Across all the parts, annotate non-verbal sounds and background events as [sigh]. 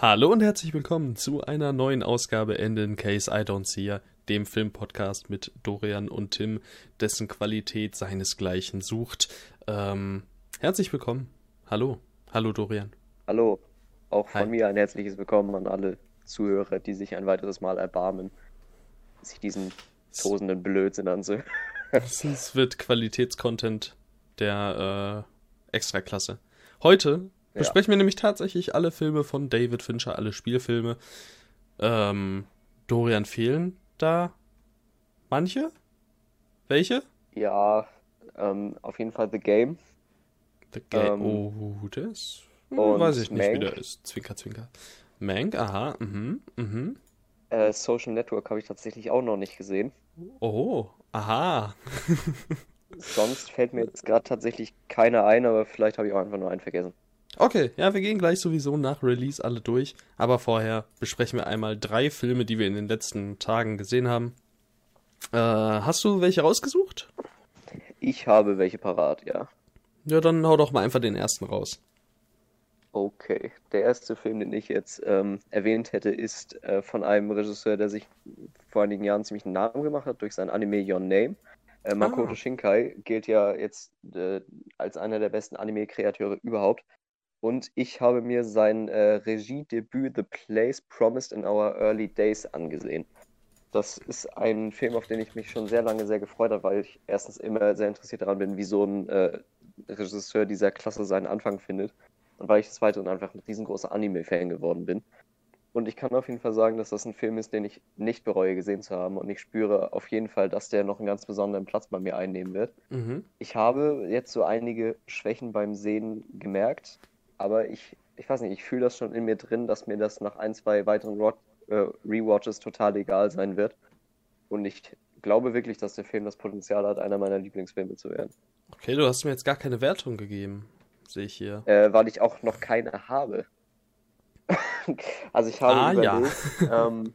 Hallo und herzlich willkommen zu einer neuen Ausgabe in Case I Don't See Ya, dem Filmpodcast mit Dorian und Tim, dessen Qualität seinesgleichen sucht. Ähm, herzlich willkommen. Hallo. Hallo Dorian. Hallo. Auch von Hi. mir ein herzliches Willkommen an alle Zuhörer, die sich ein weiteres Mal erbarmen, sich diesen tosenden Blödsinn anzuhören. [laughs] Es wird Qualitätscontent der äh, Extraklasse. Heute ja. besprechen wir nämlich tatsächlich alle Filme von David Fincher, alle Spielfilme. Ähm, Dorian fehlen da manche? Welche? Ja, ähm, auf jeden Fall The Game. The Game. Ähm, oh, das hm, weiß ich nicht, Mank. wie der ist. Zwinker, zwinker. Mank, aha, mhm, mhm. Äh, Social Network habe ich tatsächlich auch noch nicht gesehen. Oh, aha. [laughs] Sonst fällt mir jetzt gerade tatsächlich keiner ein, aber vielleicht habe ich auch einfach nur einen vergessen. Okay, ja, wir gehen gleich sowieso nach Release alle durch. Aber vorher besprechen wir einmal drei Filme, die wir in den letzten Tagen gesehen haben. Äh, hast du welche rausgesucht? Ich habe welche parat, ja. Ja, dann hau doch mal einfach den ersten raus. Okay, der erste Film, den ich jetzt ähm, erwähnt hätte, ist äh, von einem Regisseur, der sich vor einigen Jahren ziemlich einen Namen gemacht hat durch sein Anime Your Name. Äh, Makoto ah. Shinkai gilt ja jetzt äh, als einer der besten Anime-Kreateure überhaupt. Und ich habe mir sein äh, Regiedebüt The Place Promised in Our Early Days angesehen. Das ist ein Film, auf den ich mich schon sehr lange sehr gefreut habe, weil ich erstens immer sehr interessiert daran bin, wie so ein äh, Regisseur dieser Klasse seinen Anfang findet. Und weil ich des Weiteren einfach ein riesengroßer Anime-Fan geworden bin. Und ich kann auf jeden Fall sagen, dass das ein Film ist, den ich nicht bereue gesehen zu haben. Und ich spüre auf jeden Fall, dass der noch einen ganz besonderen Platz bei mir einnehmen wird. Mhm. Ich habe jetzt so einige Schwächen beim Sehen gemerkt, aber ich, ich weiß nicht, ich fühle das schon in mir drin, dass mir das nach ein, zwei weiteren Rot äh, Rewatches total egal sein wird. Und ich glaube wirklich, dass der Film das Potenzial hat, einer meiner Lieblingsfilme zu werden. Okay, du hast mir jetzt gar keine Wertung gegeben, sehe ich hier. Äh, weil ich auch noch keine habe. [laughs] also ich habe ah, überlegt, ja. ähm,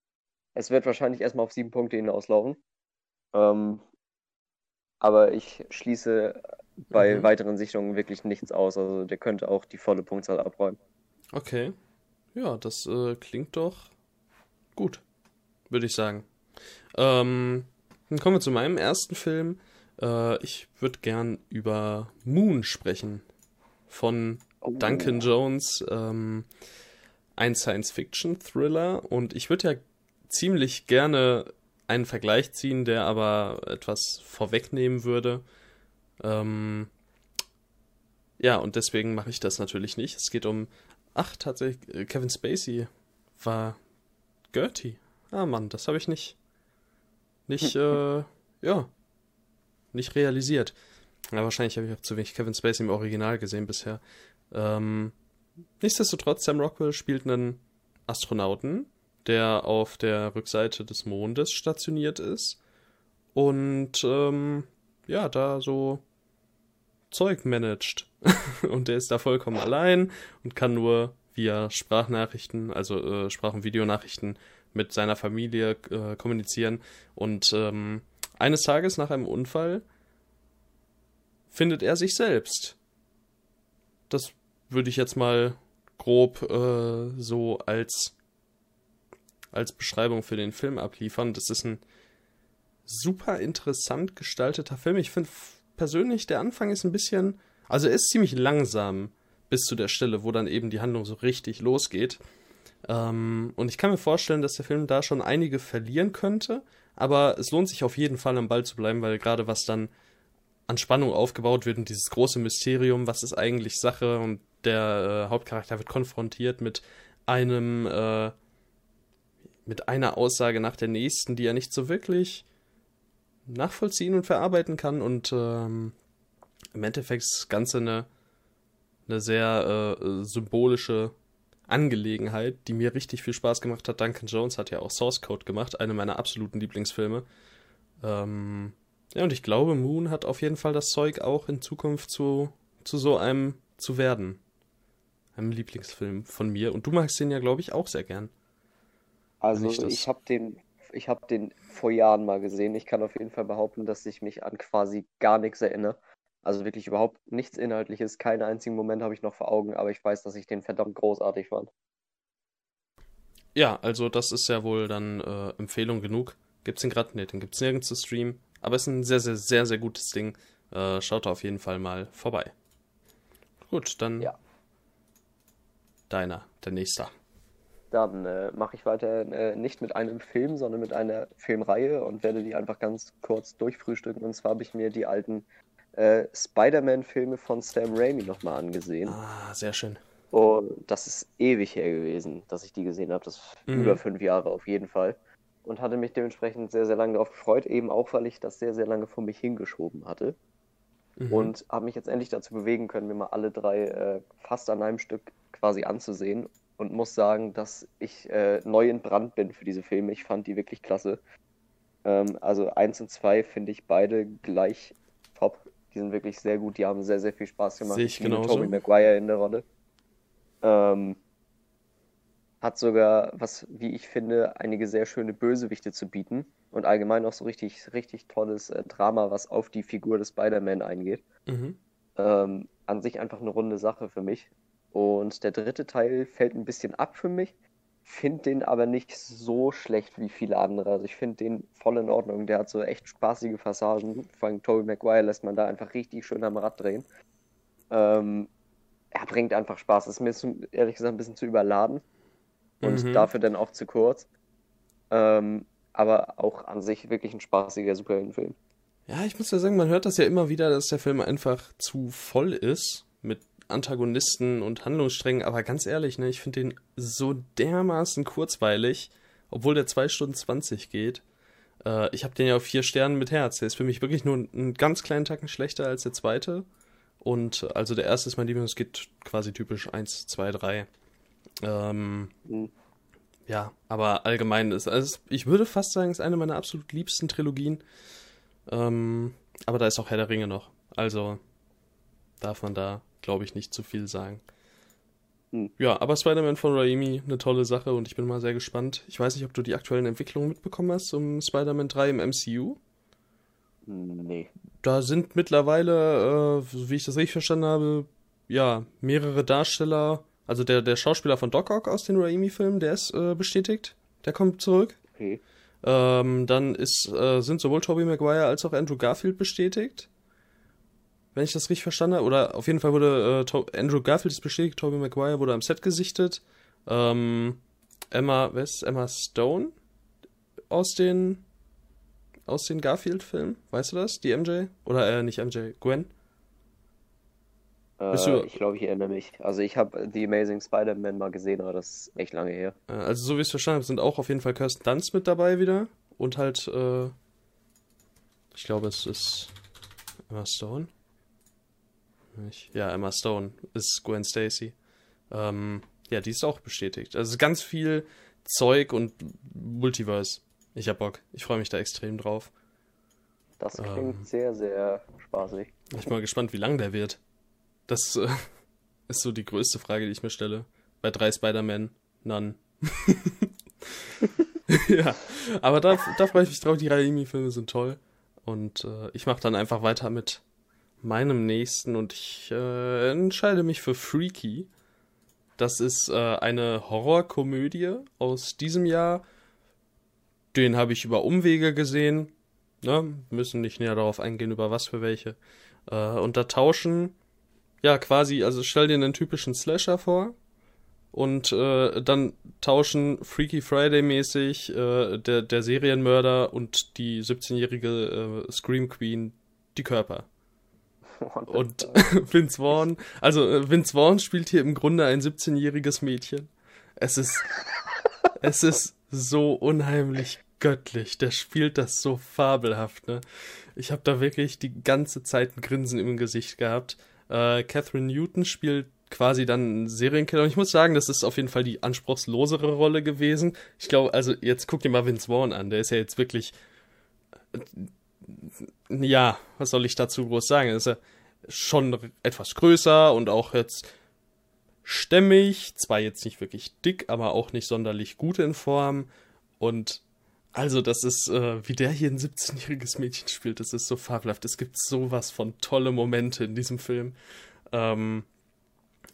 [laughs] es wird wahrscheinlich erstmal auf sieben Punkte hinauslaufen. Ähm, aber ich schließe bei mhm. weiteren Sichtungen wirklich nichts aus. Also der könnte auch die volle Punktzahl abräumen. Okay. Ja, das äh, klingt doch gut, würde ich sagen. Ähm, dann kommen wir zu meinem ersten Film. Äh, ich würde gern über Moon sprechen. Von oh. Duncan Jones. Ähm, ein Science-Fiction-Thriller. Und ich würde ja ziemlich gerne einen Vergleich ziehen, der aber etwas vorwegnehmen würde. Ähm, ja, und deswegen mache ich das natürlich nicht. Es geht um. Ach, tatsächlich, äh, Kevin Spacey war Gertie. Ah, Mann, das habe ich nicht. Nicht, [laughs] äh, ja. Nicht realisiert. Ja, wahrscheinlich habe ich auch zu wenig Kevin Spacey im Original gesehen bisher. Ähm, nichtsdestotrotz, Sam Rockwell spielt einen Astronauten, der auf der Rückseite des Mondes stationiert ist. Und ähm, ja, da so Zeug managt. [laughs] und der ist da vollkommen allein und kann nur via Sprachnachrichten, also äh, Sprach- und Videonachrichten mit seiner Familie äh, kommunizieren. Und ähm, eines Tages nach einem Unfall findet er sich selbst. Das würde ich jetzt mal grob äh, so als als Beschreibung für den Film abliefern. Das ist ein super interessant gestalteter Film. Ich finde persönlich, der Anfang ist ein bisschen, also er ist ziemlich langsam bis zu der Stelle, wo dann eben die Handlung so richtig losgeht. Ähm, und ich kann mir vorstellen, dass der Film da schon einige verlieren könnte, aber es lohnt sich auf jeden Fall am Ball zu bleiben, weil gerade was dann an Spannung aufgebaut wird und dieses große Mysterium, was ist eigentlich Sache und der äh, Hauptcharakter wird konfrontiert mit einem äh, mit einer Aussage nach der nächsten, die er nicht so wirklich nachvollziehen und verarbeiten kann und ähm, im Endeffekt das Ganze eine, eine sehr äh, symbolische Angelegenheit, die mir richtig viel Spaß gemacht hat. Duncan Jones hat ja auch Source Code gemacht, eine meiner absoluten Lieblingsfilme. Ähm, ja, und ich glaube, Moon hat auf jeden Fall das Zeug, auch in Zukunft zu, zu so einem zu werden. Einem Lieblingsfilm von mir. Und du magst den ja, glaube ich, auch sehr gern. Also ich, ich habe den ich habe den vor Jahren mal gesehen. Ich kann auf jeden Fall behaupten, dass ich mich an quasi gar nichts erinnere. Also wirklich überhaupt nichts Inhaltliches. Keinen einzigen Moment habe ich noch vor Augen, aber ich weiß, dass ich den verdammt großartig fand. ja, also das ist ja wohl dann äh, Empfehlung genug. Gibt's den gerade? Ne, den gibt's nirgends zu streamen. Aber ist ein sehr, sehr, sehr, sehr gutes Ding. Äh, schaut da auf jeden Fall mal vorbei. Gut, dann Ja. deiner, der nächste. Dann äh, mache ich weiter äh, nicht mit einem Film, sondern mit einer Filmreihe und werde die einfach ganz kurz durchfrühstücken. Und zwar habe ich mir die alten äh, Spider-Man-Filme von Sam Raimi nochmal angesehen. Ah, sehr schön. Und das ist ewig her gewesen, dass ich die gesehen habe. Das ist Mhm. über fünf Jahre auf jeden Fall. Und hatte mich dementsprechend sehr, sehr lange darauf gefreut, eben auch, weil ich das sehr, sehr lange vor mich hingeschoben hatte. Mhm. Und habe mich jetzt endlich dazu bewegen können, mir mal alle drei äh, fast an einem Stück quasi anzusehen. Und muss sagen, dass ich äh, neu entbrannt bin für diese Filme. Ich fand die wirklich klasse. Ähm, also eins und zwei finde ich beide gleich top. Die sind wirklich sehr gut. Die haben sehr, sehr viel Spaß gemacht. Sehe ich genauso. Tobey Maguire in der Rolle. Ähm, hat sogar, was, wie ich finde, einige sehr schöne Bösewichte zu bieten. Und allgemein auch so richtig, richtig tolles äh, Drama, was auf die Figur des Spider-Man eingeht. Mhm. Ähm, an sich einfach eine runde Sache für mich. Und der dritte Teil fällt ein bisschen ab für mich. Finde den aber nicht so schlecht wie viele andere. Also ich finde den voll in Ordnung. Der hat so echt spaßige Passagen. Vor allem Tobey Maguire lässt man da einfach richtig schön am Rad drehen. Ähm, er bringt einfach Spaß. Ist mir ehrlich gesagt ein bisschen zu überladen. Und Mhm. dafür dann auch zu kurz. Ähm, aber auch an sich wirklich ein spaßiger Superheldenfilm. Ja, ich muss ja sagen, man hört das ja immer wieder, dass der Film einfach zu voll ist mit Antagonisten und Handlungssträngen, aber ganz ehrlich, ne, ich finde den so dermaßen kurzweilig, obwohl der 2 Stunden 20 geht. Äh, ich habe den ja auf vier Sternen mit Herz. Der ist für mich wirklich nur einen ganz kleinen Tacken schlechter als der zweite. Und also der erste ist mein Lieblings, es geht quasi typisch 1, 2, 3. Ähm, Mhm. ja, aber allgemein ist, also ich würde fast sagen, es ist eine meiner absolut liebsten Trilogien. Ähm, aber da ist auch Herr der Ringe noch. Also darf man da, glaube ich, nicht zu viel sagen. Hm. Ja, aber Spider-Man von Raimi, eine tolle Sache und ich bin mal sehr gespannt. Ich weiß nicht, ob du die aktuellen Entwicklungen mitbekommen hast um Spider-Man 3 im MCU. Nee. Da sind mittlerweile, äh, wie ich das richtig verstanden habe, ja, mehrere Darsteller. Also der, der Schauspieler von Doc Ock aus den Raimi-Filmen, der ist äh, bestätigt. Der kommt zurück. Okay. Ähm, dann ist, äh, sind sowohl Tobey Maguire als auch Andrew Garfield bestätigt. Wenn ich das richtig verstanden habe. Oder auf jeden Fall wurde äh, Andrew Garfield ist bestätigt, Tobey Maguire wurde am Set gesichtet. Ähm, Emma, wer ist Emma Stone aus den aus den Garfield-Filmen? Weißt du das? Die MJ? Oder äh, nicht MJ, Gwen? Äh, du- ich glaube, ich erinnere mich. Also ich habe The Amazing Spider-Man mal gesehen, aber das ist echt lange her. Äh, also so wie ich es verstanden habe, sind auch auf jeden Fall Kirsten Dunst mit dabei wieder. Und halt, äh, ich glaube, es ist Emma Stone. Nicht? Ja, Emma Stone ist Gwen Stacy. Ähm, ja, die ist auch bestätigt. Also ganz viel Zeug und Multiverse. Ich hab Bock. Ich freue mich da extrem drauf. Das klingt Ähm. sehr, sehr spaßig. Ich bin mal gespannt, wie lang der wird. Das äh, [laughs] ist so die größte Frage, die ich mir stelle. Bei drei Spider-Man, none. [laughs] ja, aber da, da freue ich mich drauf. Die Raimi-Filme sind toll. Und äh, ich mache dann einfach weiter mit meinem nächsten und ich äh, entscheide mich für Freaky. Das ist äh, eine Horrorkomödie aus diesem Jahr. Den habe ich über Umwege gesehen. Ne? Müssen nicht näher darauf eingehen, über was für welche. Äh, und da tauschen, ja, quasi, also stell dir einen typischen Slasher vor. Und äh, dann tauschen Freaky Friday mäßig äh, der, der Serienmörder und die 17-jährige äh, Scream Queen die Körper. Und [laughs] Vince Vaughn, also äh, Vince Vaughn spielt hier im Grunde ein 17-jähriges Mädchen. Es ist, [laughs] es ist so unheimlich göttlich. Der spielt das so fabelhaft, ne? Ich habe da wirklich die ganze Zeit ein Grinsen im Gesicht gehabt. Äh, Catherine Newton spielt quasi dann einen Serienkiller. Und ich muss sagen, das ist auf jeden Fall die anspruchslosere Rolle gewesen. Ich glaube, also jetzt guck dir mal Vince Vaughn an. Der ist ja jetzt wirklich ja, was soll ich dazu groß sagen? Er ist ja schon etwas größer und auch jetzt stämmig, zwar jetzt nicht wirklich dick, aber auch nicht sonderlich gut in Form. Und also, das ist, äh, wie der hier ein 17-jähriges Mädchen spielt, das ist so fabelhaft. Es gibt sowas von tolle Momente in diesem Film. Ähm,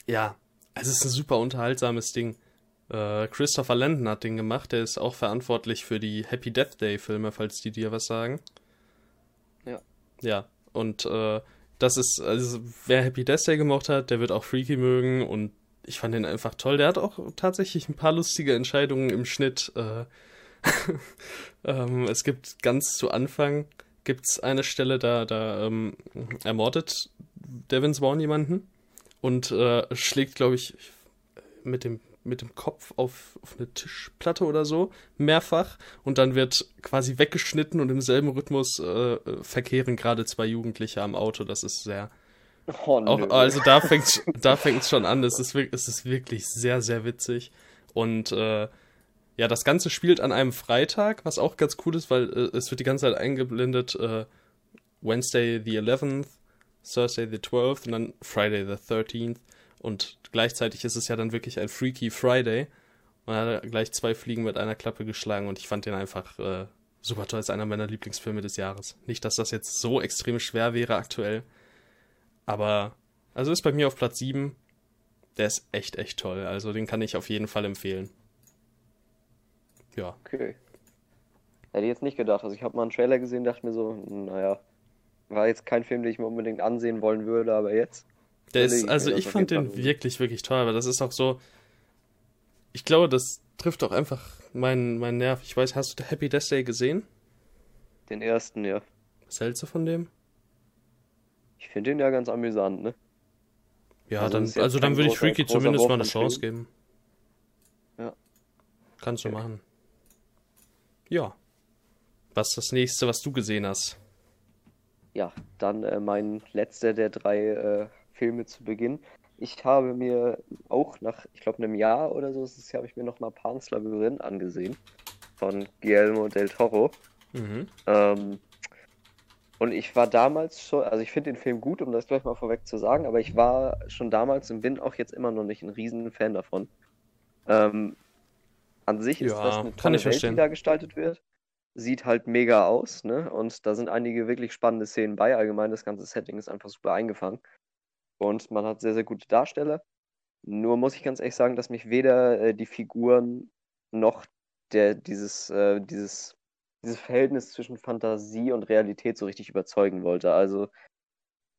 ja, also es ist ein super unterhaltsames Ding. Äh, Christopher Landon hat den gemacht, der ist auch verantwortlich für die Happy Death Day Filme, falls die dir was sagen. Ja. Und äh, das ist, also wer Happy Death Day gemocht hat, der wird auch Freaky mögen und ich fand den einfach toll. Der hat auch tatsächlich ein paar lustige Entscheidungen im Schnitt. Äh, [laughs] ähm, es gibt ganz zu Anfang gibt's eine Stelle, da, da ähm, ermordet Devin Swan jemanden und äh, schlägt, glaube ich, mit dem mit dem Kopf auf, auf eine Tischplatte oder so, mehrfach, und dann wird quasi weggeschnitten und im selben Rhythmus äh, verkehren gerade zwei Jugendliche am Auto. Das ist sehr. Oh, auch, also da fängt da fängt's schon an. Es ist, es ist wirklich sehr, sehr witzig. Und äh, ja, das Ganze spielt an einem Freitag, was auch ganz cool ist, weil äh, es wird die ganze Zeit eingeblendet äh, Wednesday the 11th, Thursday the 12th und dann Friday the 13th. Und gleichzeitig ist es ja dann wirklich ein Freaky Friday. Er hat gleich zwei Fliegen mit einer Klappe geschlagen und ich fand den einfach äh, super toll. Ist einer meiner Lieblingsfilme des Jahres. Nicht, dass das jetzt so extrem schwer wäre aktuell. Aber, also ist bei mir auf Platz 7. Der ist echt, echt toll. Also den kann ich auf jeden Fall empfehlen. Ja. Okay. Hätte ich jetzt nicht gedacht. Also ich habe mal einen Trailer gesehen, dachte mir so, naja, war jetzt kein Film, den ich mir unbedingt ansehen wollen würde, aber jetzt. Der ist, also ich fand den wirklich, wirklich toll, aber das ist auch so. Ich glaube, das trifft auch einfach meinen mein Nerv. Ich weiß, hast du Happy Death Day gesehen? Den ersten, ja. Was hältst du von dem? Ich finde den ja ganz amüsant, ne? Ja, also dann, also dann würde ich Freaky zumindest mal eine Chance geben. Ja. Kannst okay. du machen. Ja. Was ist das nächste, was du gesehen hast? Ja, dann äh, mein letzter der drei äh, Filme zu Beginn. Ich habe mir auch nach, ich glaube, einem Jahr oder so, das habe ich mir noch mal Pan's Labyrinth angesehen von Guillermo del Toro. Mhm. Ähm, und ich war damals schon, also ich finde den Film gut, um das gleich mal vorweg zu sagen, aber ich war schon damals und bin auch jetzt immer noch nicht ein riesen Fan davon. Ähm, an sich ist ja, das eine tolle Welt, die da gestaltet wird. Sieht halt mega aus, ne? Und da sind einige wirklich spannende Szenen bei. Allgemein, das ganze Setting ist einfach super eingefangen. Und man hat sehr, sehr gute Darsteller. Nur muss ich ganz ehrlich sagen, dass mich weder äh, die Figuren noch der, dieses, äh, dieses, dieses Verhältnis zwischen Fantasie und Realität so richtig überzeugen wollte. Also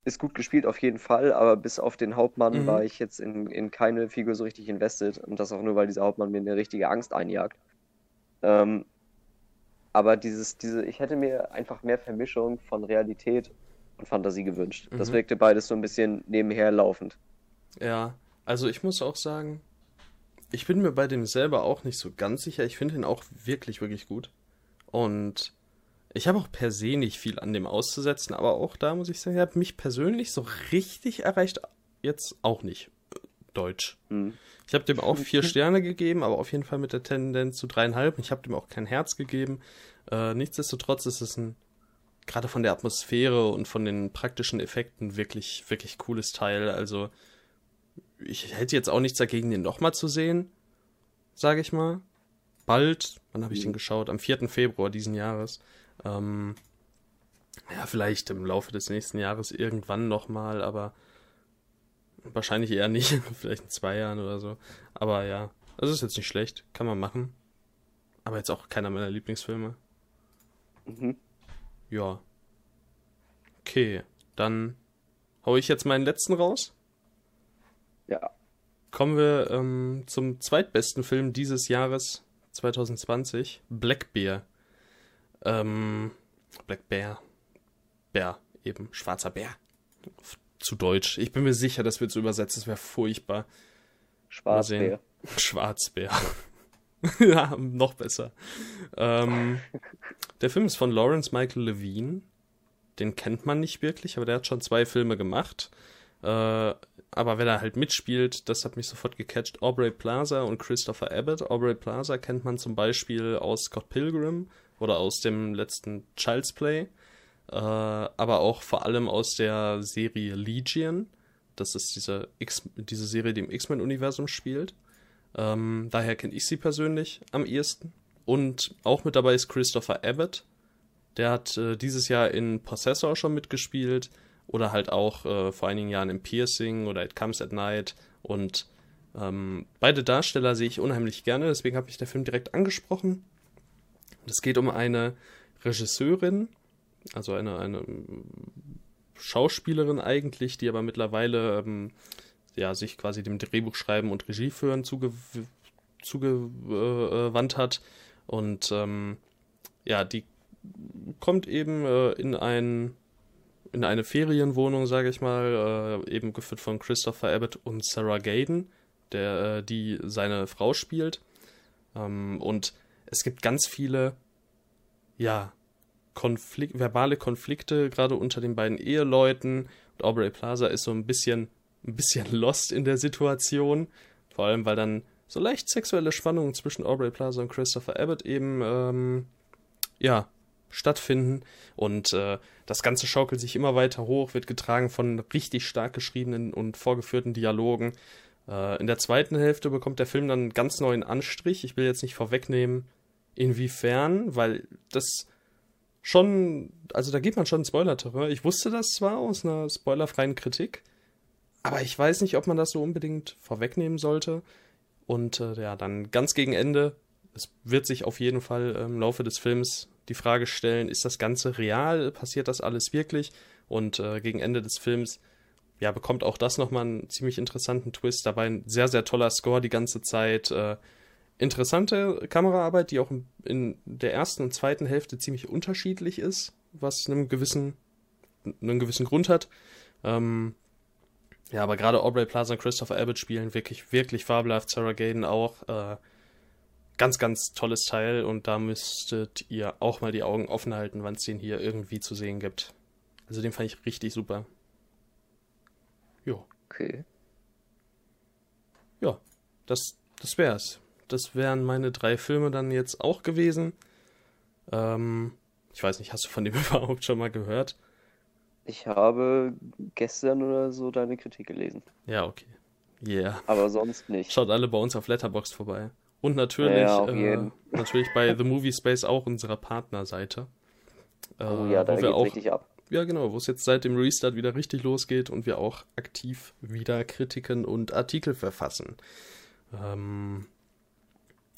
ist gut gespielt auf jeden Fall, aber bis auf den Hauptmann mhm. war ich jetzt in, in keine Figur so richtig invested. Und das auch nur, weil dieser Hauptmann mir eine richtige Angst einjagt. Ähm, aber dieses, diese, ich hätte mir einfach mehr Vermischung von Realität und Fantasie gewünscht. Mhm. Das wirkte beides so ein bisschen nebenher laufend. Ja, also ich muss auch sagen, ich bin mir bei dem selber auch nicht so ganz sicher. Ich finde ihn auch wirklich, wirklich gut. Und ich habe auch per se nicht viel an dem auszusetzen, aber auch da muss ich sagen, er hat mich persönlich so richtig erreicht, jetzt auch nicht. Deutsch. Mhm. Ich habe dem auch [laughs] vier Sterne gegeben, aber auf jeden Fall mit der Tendenz zu dreieinhalb. Ich habe dem auch kein Herz gegeben. Äh, nichtsdestotrotz ist es ein gerade von der Atmosphäre und von den praktischen Effekten wirklich, wirklich cooles Teil. Also, ich hätte jetzt auch nichts dagegen, den nochmal zu sehen, sage ich mal. Bald, wann habe ich mhm. den geschaut? Am 4. Februar diesen Jahres. Ähm, ja, vielleicht im Laufe des nächsten Jahres irgendwann nochmal, aber wahrscheinlich eher nicht. [laughs] vielleicht in zwei Jahren oder so. Aber ja, das ist jetzt nicht schlecht. Kann man machen. Aber jetzt auch keiner meiner Lieblingsfilme. Mhm. Ja. Okay, dann hau ich jetzt meinen letzten raus. Ja. Kommen wir ähm, zum zweitbesten Film dieses Jahres 2020, Black Bear. Ähm, Black Bear. Bär, eben, schwarzer Bär. Zu Deutsch. Ich bin mir sicher, das wird so übersetzt, das wäre furchtbar. Schwarzbär. [laughs] Schwarzbär. [laughs] ja, noch besser. Ähm, der Film ist von Lawrence Michael Levine. Den kennt man nicht wirklich, aber der hat schon zwei Filme gemacht. Äh, aber wenn er halt mitspielt, das hat mich sofort gecatcht. Aubrey Plaza und Christopher Abbott. Aubrey Plaza kennt man zum Beispiel aus Scott Pilgrim oder aus dem letzten Child's Play. Äh, aber auch vor allem aus der Serie Legion. Das ist diese, X diese Serie, die im X-Men-Universum spielt. Ähm, daher kenne ich sie persönlich am ehesten. Und auch mit dabei ist Christopher Abbott. Der hat äh, dieses Jahr in Possessor schon mitgespielt oder halt auch äh, vor einigen Jahren im Piercing oder It Comes at Night. Und Ähm, beide Darsteller sehe ich unheimlich gerne, deswegen habe ich der Film direkt angesprochen. Es geht um eine Regisseurin, also eine, eine Schauspielerin eigentlich, die aber mittlerweile ähm, ja, sich quasi dem Drehbuchschreiben und Regieführen zuge zugewandt hat. Und ähm, ja, die kommt eben äh, in ein in eine Ferienwohnung, sage ich mal, äh, eben geführt von Christopher Abbott und Sarah Gaden, der äh, die seine Frau spielt. Ähm, und es gibt ganz viele, ja, Konflikt, verbale Konflikte, gerade unter den beiden Eheleuten. Und Aubrey Plaza ist so ein bisschen, ein bisschen [laughs] lost in der Situation. Vor allem, weil dann so leicht sexuelle Spannungen zwischen Aubrey Plaza und Christopher Abbott eben, ähm, ja, stattfinden. Und äh, das Ganze schaukelt sich immer weiter hoch, wird getragen von richtig stark geschriebenen und vorgeführten Dialogen. Äh, in der zweiten Hälfte bekommt der Film dann einen ganz neuen Anstrich. Ich will jetzt nicht vorwegnehmen, inwiefern, weil das schon, also da geht man schon Spoiler-Terror. Ich wusste das zwar aus einer spoilerfreien Kritik, aber ich weiß nicht, ob man das so unbedingt vorwegnehmen sollte. Und äh, ja, dann ganz gegen Ende, es wird sich auf jeden Fall im Laufe des Films die Frage stellen, ist das Ganze real? Passiert das alles wirklich? Und äh, gegen Ende des Films, ja, bekommt auch das nochmal einen ziemlich interessanten Twist. Dabei ein sehr, sehr toller Score die ganze Zeit. Äh, interessante Kameraarbeit, die auch in der ersten und zweiten Hälfte ziemlich unterschiedlich ist, was einen gewissen, einen gewissen Grund hat. Ähm, ja, aber gerade Aubrey Plaza und Christopher Abbott spielen wirklich, wirklich fabelhaft. Sarah Gaden auch. Äh, ganz, ganz tolles Teil und da müsstet ihr auch mal die Augen offen halten, wann es den hier irgendwie zu sehen gibt. Also den fand ich richtig super. Jo. Okay. Ja, das, das wär's. Das wären meine drei Filme dann jetzt auch gewesen. Ähm, ich weiß nicht, hast du von dem [laughs] überhaupt schon mal gehört? Ich habe gestern oder so deine Kritik gelesen. Ja, okay. Yeah. Aber sonst nicht. Schaut alle bei uns auf Letterboxd vorbei. Und natürlich, Ja, äh, [laughs] natürlich bei The Movie Space auch unserer Partnerseite. Äh, Oh ja, da geht's auch, richtig ab. ja genau, wo es jetzt seit dem Restart wieder richtig losgeht und wir auch aktiv wieder Kritiken und Artikel verfassen. Ähm,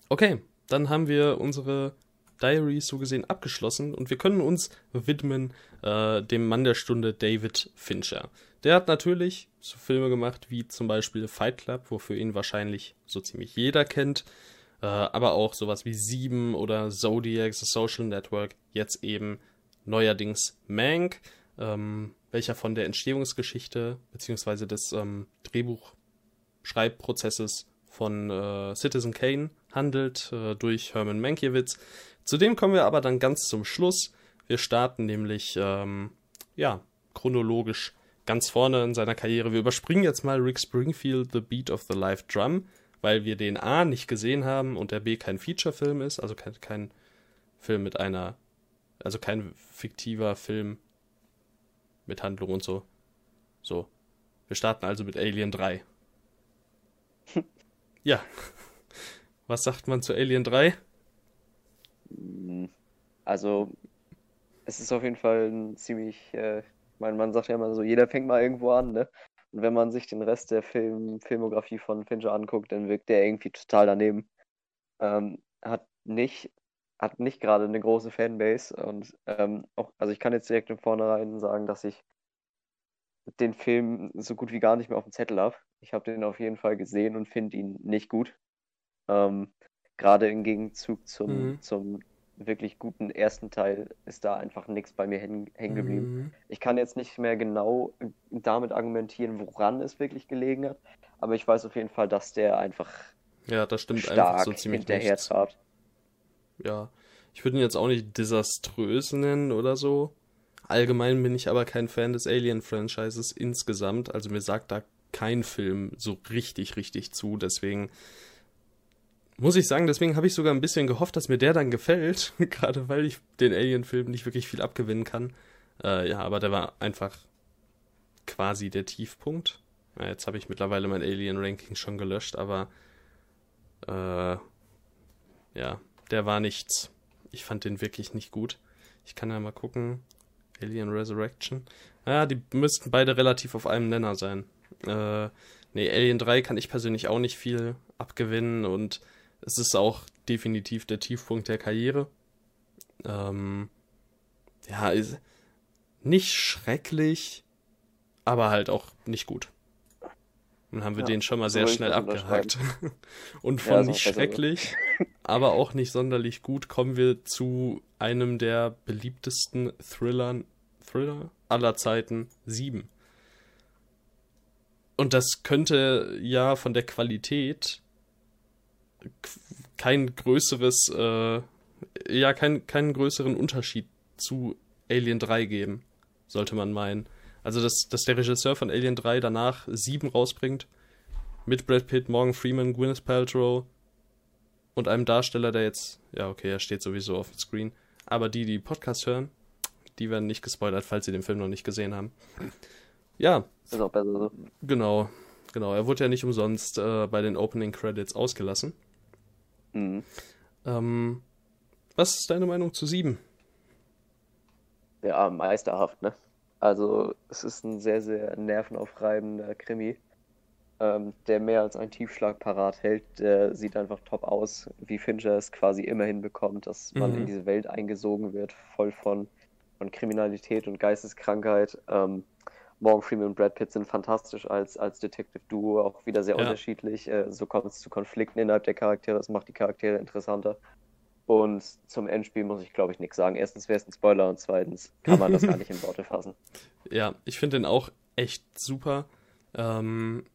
okay, dann haben wir unsere Diaries so gesehen abgeschlossen und wir können uns widmen äh, dem Mann der Stunde David Fincher. Der hat natürlich so Filme gemacht wie zum Beispiel Fight Club, wofür ihn wahrscheinlich so ziemlich jeder kennt, äh, aber auch sowas wie Sieben oder Zodiac, The Social Network, jetzt eben neuerdings Mank, ähm, welcher von der Entstehungsgeschichte beziehungsweise des ähm, Drehbuchschreibprozesses von äh, Citizen Kane handelt, äh, durch Herman Mankiewicz. Zudem kommen wir aber dann ganz zum Schluss. Wir starten nämlich, ähm, ja, chronologisch ganz vorne in seiner Karriere. Wir überspringen jetzt mal Rick Springfield, The Beat of the Live Drum, weil wir den A nicht gesehen haben und der B kein Feature-Film ist, also kein, kein Film mit einer, also kein fiktiver Film mit Handlung und so. So. Wir starten also mit Alien 3. [laughs] ja. Was sagt man zu Alien 3? Also, es ist auf jeden Fall ein ziemlich, äh, mein Mann sagt ja immer so, jeder fängt mal irgendwo an, ne? Und wenn man sich den Rest der Film, Filmografie von Fincher anguckt, dann wirkt der irgendwie total daneben. Ähm, hat nicht, hat nicht gerade eine große Fanbase und ähm, auch, also ich kann jetzt direkt von vornherein sagen, dass ich den Film so gut wie gar nicht mehr auf dem Zettel habe. Ich habe den auf jeden Fall gesehen und finde ihn nicht gut. Ähm, gerade im Gegenzug zum, Mhm. zum wirklich guten ersten Teil ist da einfach nichts bei mir hängen geblieben. Mhm. Ich kann jetzt nicht mehr genau damit argumentieren, woran es wirklich gelegen hat, aber ich weiß auf jeden Fall, dass der einfach Ja, das stimmt einfach stark so ziemlich hinterher trat. Ja, ich würde ihn jetzt auch nicht desaströs nennen oder so. Allgemein bin ich aber kein Fan des Alien-Franchises insgesamt. Also mir sagt da kein Film so richtig, richtig zu. Deswegen muss ich sagen, deswegen habe ich sogar ein bisschen gehofft, dass mir der dann gefällt. [laughs] Gerade weil ich den Alien-Film nicht wirklich viel abgewinnen kann. Äh, ja, aber der war einfach quasi der Tiefpunkt. Ja, jetzt habe ich mittlerweile mein Alien-Ranking schon gelöscht, aber äh, ja, der war nichts. Ich fand den wirklich nicht gut. Ich kann ja mal gucken. Alien Resurrection. Ja, die müssten beide relativ auf einem Nenner sein. Äh, nee, Alien 3 kann ich persönlich auch nicht viel abgewinnen und es ist auch definitiv der Tiefpunkt der Karriere. Ähm, ja, ist nicht schrecklich, aber halt auch nicht gut. Dann haben wir ja, den schon mal sehr schnell abgehakt. [laughs] Und von ja, nicht schrecklich, [laughs] aber auch nicht sonderlich gut, kommen wir zu einem der beliebtesten Thrillern, Thriller aller Zeiten, 7. Und das könnte ja von der Qualität kein größeres, äh, ja, kein, keinen größeren Unterschied zu Alien 3 geben, sollte man meinen. Also, dass, dass der Regisseur von Alien 3 danach 7 rausbringt, mit Brad Pitt, Morgan Freeman, Gwyneth Paltrow und einem Darsteller, der jetzt, ja, okay, er steht sowieso auf dem Screen, aber die, die Podcast hören, die werden nicht gespoilert, falls sie den Film noch nicht gesehen haben. Ja. Ist auch besser so. Genau, genau. Er wurde ja nicht umsonst äh, bei den Opening Credits ausgelassen. Mhm. Ähm, was ist deine Meinung zu 7? Ja, meisterhaft, ne? Also, es ist ein sehr, sehr nervenaufreibender Krimi, ähm, der mehr als einen Tiefschlag parat hält. Der sieht einfach top aus, wie Fincher es quasi immer hinbekommt, dass man mhm. in diese Welt eingesogen wird, voll von, von Kriminalität und Geisteskrankheit. Ähm, Morgan Freeman und Brad Pitt sind fantastisch als, als Detective-Duo, auch wieder sehr ja. unterschiedlich. Äh, so kommt es zu Konflikten innerhalb der Charaktere, das macht die Charaktere interessanter. Und zum Endspiel muss ich, glaube ich, nichts sagen. Erstens wäre es ein Spoiler und zweitens kann man das [laughs] gar nicht in Worte fassen. Ja, ich finde den auch echt super. Ähm,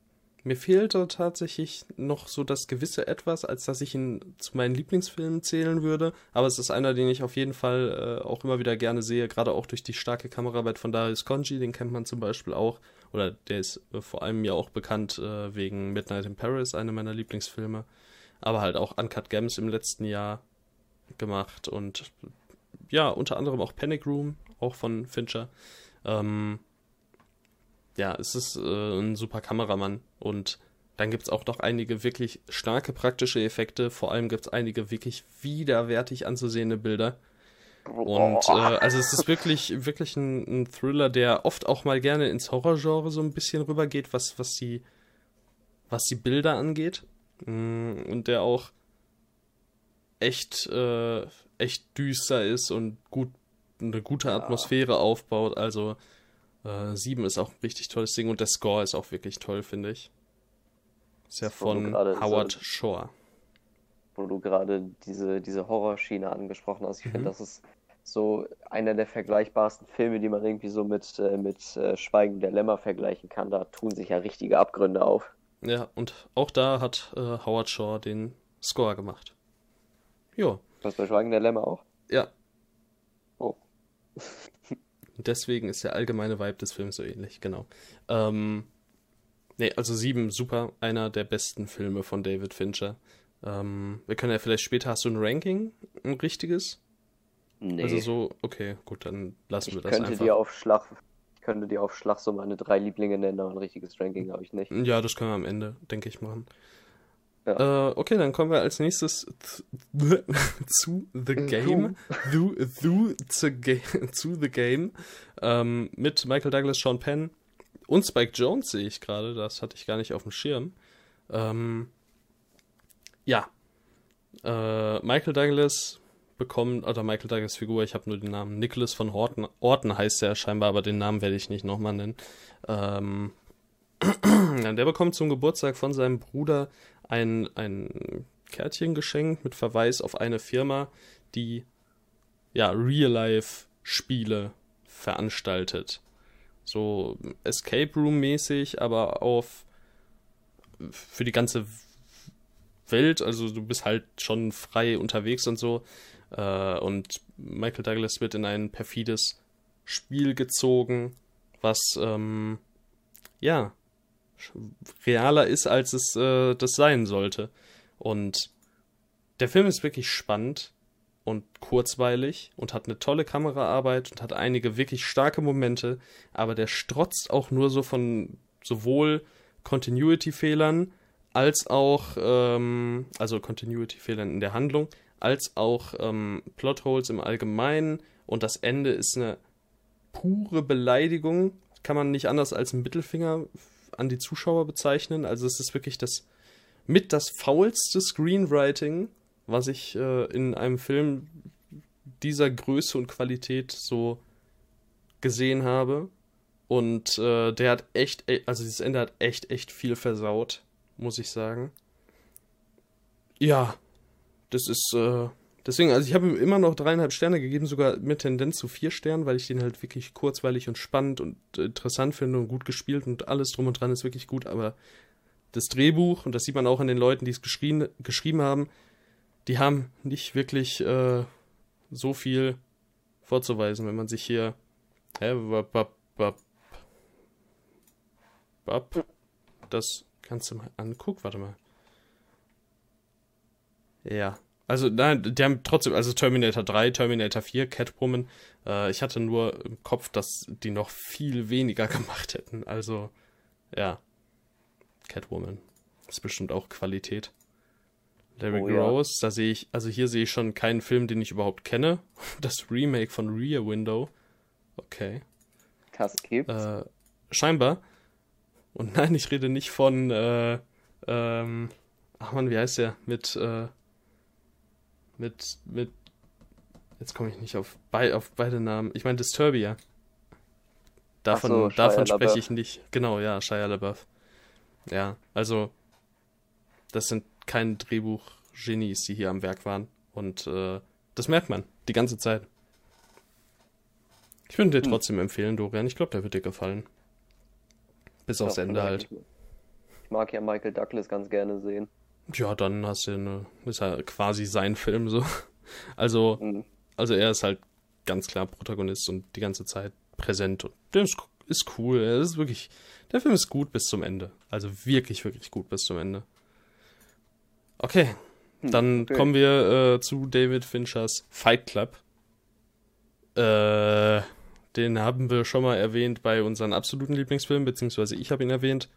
mir fehlte tatsächlich noch so das gewisse Etwas, als dass ich ihn zu meinen Lieblingsfilmen zählen würde. Aber es ist einer, den ich auf jeden Fall äh, auch immer wieder gerne sehe, gerade auch durch die starke Kameraarbeit von Darius Conji, den kennt man zum Beispiel auch. Oder der ist äh, vor allem ja auch bekannt äh, wegen Midnight in Paris, einer meiner Lieblingsfilme. Aber halt auch Uncut Gems im letzten Jahr gemacht und ja, unter anderem auch Panic Room, auch von Fincher. Ähm, ja, es ist äh, ein super Kameramann und dann gibt es auch noch einige wirklich starke praktische Effekte. Vor allem gibt es einige wirklich widerwärtig anzusehende Bilder. Und äh, also es ist wirklich, wirklich ein, ein, Thriller, der oft auch mal gerne ins Horrorgenre so ein bisschen rübergeht, was, was die, was die Bilder angeht. Mm, und der auch echt, äh, echt düster ist und gut, eine gute Atmosphäre aufbaut. Also äh, 7 ist auch ein richtig tolles Ding und der Score ist auch wirklich toll, finde ich. Ist ja von Howard so, Shore. Wo du gerade diese, diese Horrorschiene angesprochen hast. Ich mhm. finde, das ist so einer der vergleichbarsten Filme, die man irgendwie so mit, äh, mit äh, Schweigen der Lämmer vergleichen kann. Da tun sich ja richtige Abgründe auf. Ja, und auch da hat äh, Howard Shore den Score gemacht. Ja. Was bei Schweigen der Lämmer auch? Ja. Oh. [laughs] Deswegen ist der allgemeine Vibe des Films so ähnlich, genau. Ähm, nee, also sieben, super, einer der besten Filme von David Fincher. Ähm, wir können ja vielleicht später, hast du ein Ranking, ein richtiges? Nee. Also so, okay, gut, dann lassen ich wir das könnte einfach. Dir auf Schlag, ich könnte dir auf Schlag so meine drei Lieblinge nennen, aber ein richtiges Ranking habe ich nicht. Ja, das können wir am Ende, denke ich, machen. Ja. Äh, okay, dann kommen wir als nächstes [laughs] zu The Game. zu, zu, [laughs] zu, zu The Game. Ähm, mit Michael Douglas, Sean Penn und Spike Jones sehe ich gerade. Das hatte ich gar nicht auf dem Schirm. Ähm, ja. Äh, Michael Douglas bekommt, oder Michael Douglas Figur, ich habe nur den Namen, Nicholas von Horton, Orton heißt er scheinbar, aber den Namen werde ich nicht nochmal nennen. Ähm, [clears throat] der bekommt zum Geburtstag von seinem Bruder ein, ein Kärtchen geschenkt mit Verweis auf eine Firma, die ja Real-Life-Spiele veranstaltet. So Escape Room-mäßig, aber auf für die ganze Welt. Also du bist halt schon frei unterwegs und so. Äh, und Michael Douglas wird in ein perfides Spiel gezogen, was ähm, ja realer ist, als es äh, das sein sollte. Und der Film ist wirklich spannend und kurzweilig und hat eine tolle Kameraarbeit und hat einige wirklich starke Momente, aber der strotzt auch nur so von sowohl Continuity-Fehlern als auch, ähm, also Continuity-Fehlern in der Handlung, als auch ähm, Plotholes im Allgemeinen und das Ende ist eine pure Beleidigung, kann man nicht anders als einen Mittelfinger an die Zuschauer bezeichnen. Also es ist wirklich das mit das faulste Screenwriting, was ich äh, in einem Film dieser Größe und Qualität so gesehen habe. Und äh, der hat echt, also dieses Ende hat echt, echt viel versaut, muss ich sagen. Ja, das ist, äh, deswegen, also ich habe ihm immer noch dreieinhalb Sterne gegeben, sogar mit Tendenz zu vier Sternen, weil ich den halt wirklich kurzweilig und spannend und interessant finde und gut gespielt und alles drum und dran ist wirklich gut, aber das Drehbuch, und das sieht man auch an den Leuten, die es geschrieben, geschrieben haben, die haben nicht wirklich äh, so viel vorzuweisen, wenn man sich hier. Hä, bap, bap, bap, bap, das kannst du mal angucken. Warte mal. Ja. Also, nein, die haben trotzdem, also Terminator 3, Terminator 4, Catwoman. Äh, ich hatte nur im Kopf, dass die noch viel weniger [laughs] gemacht hätten. Also, ja. Catwoman. Ist bestimmt auch Qualität. Larry oh, Rose, ja. da sehe ich, also hier sehe ich schon keinen Film, den ich überhaupt kenne. [laughs] Das Remake von Rear Window. Okay. Das gibt's. Äh, scheinbar. Und [laughs] nein, ich rede nicht von, äh, ähm, ach man, wie heißt der? Mit, äh, mit, mit, jetzt komme ich nicht auf, bei, auf beide Namen. Ich meine Disturbia. Davon, so, davon spreche ich nicht. Genau, ja, Shia LaBeouf. Ja, also, das sind keine Drehbuch-Genies, die hier am Werk waren. Und äh, das merkt man die ganze Zeit. Ich würde dir hm. trotzdem empfehlen, Dorian. Ich glaube, der wird dir gefallen. Bis aufs Ende halt. Ich mag ja Michael Douglas ganz gerne sehen. Ja, dann hast du eine, ist ja quasi sein Film so. Also, mhm. also er ist halt ganz klar Protagonist und die ganze Zeit präsent und der ist, ist cool. Er ist wirklich, der Film ist gut bis zum Ende. Also wirklich, wirklich gut bis zum Ende. Okay, hm, dann okay. kommen wir äh, zu David Finchers Fight Club. Äh, den haben wir schon mal erwähnt bei unseren absoluten Lieblingsfilmen, beziehungsweise ich habe ihn erwähnt.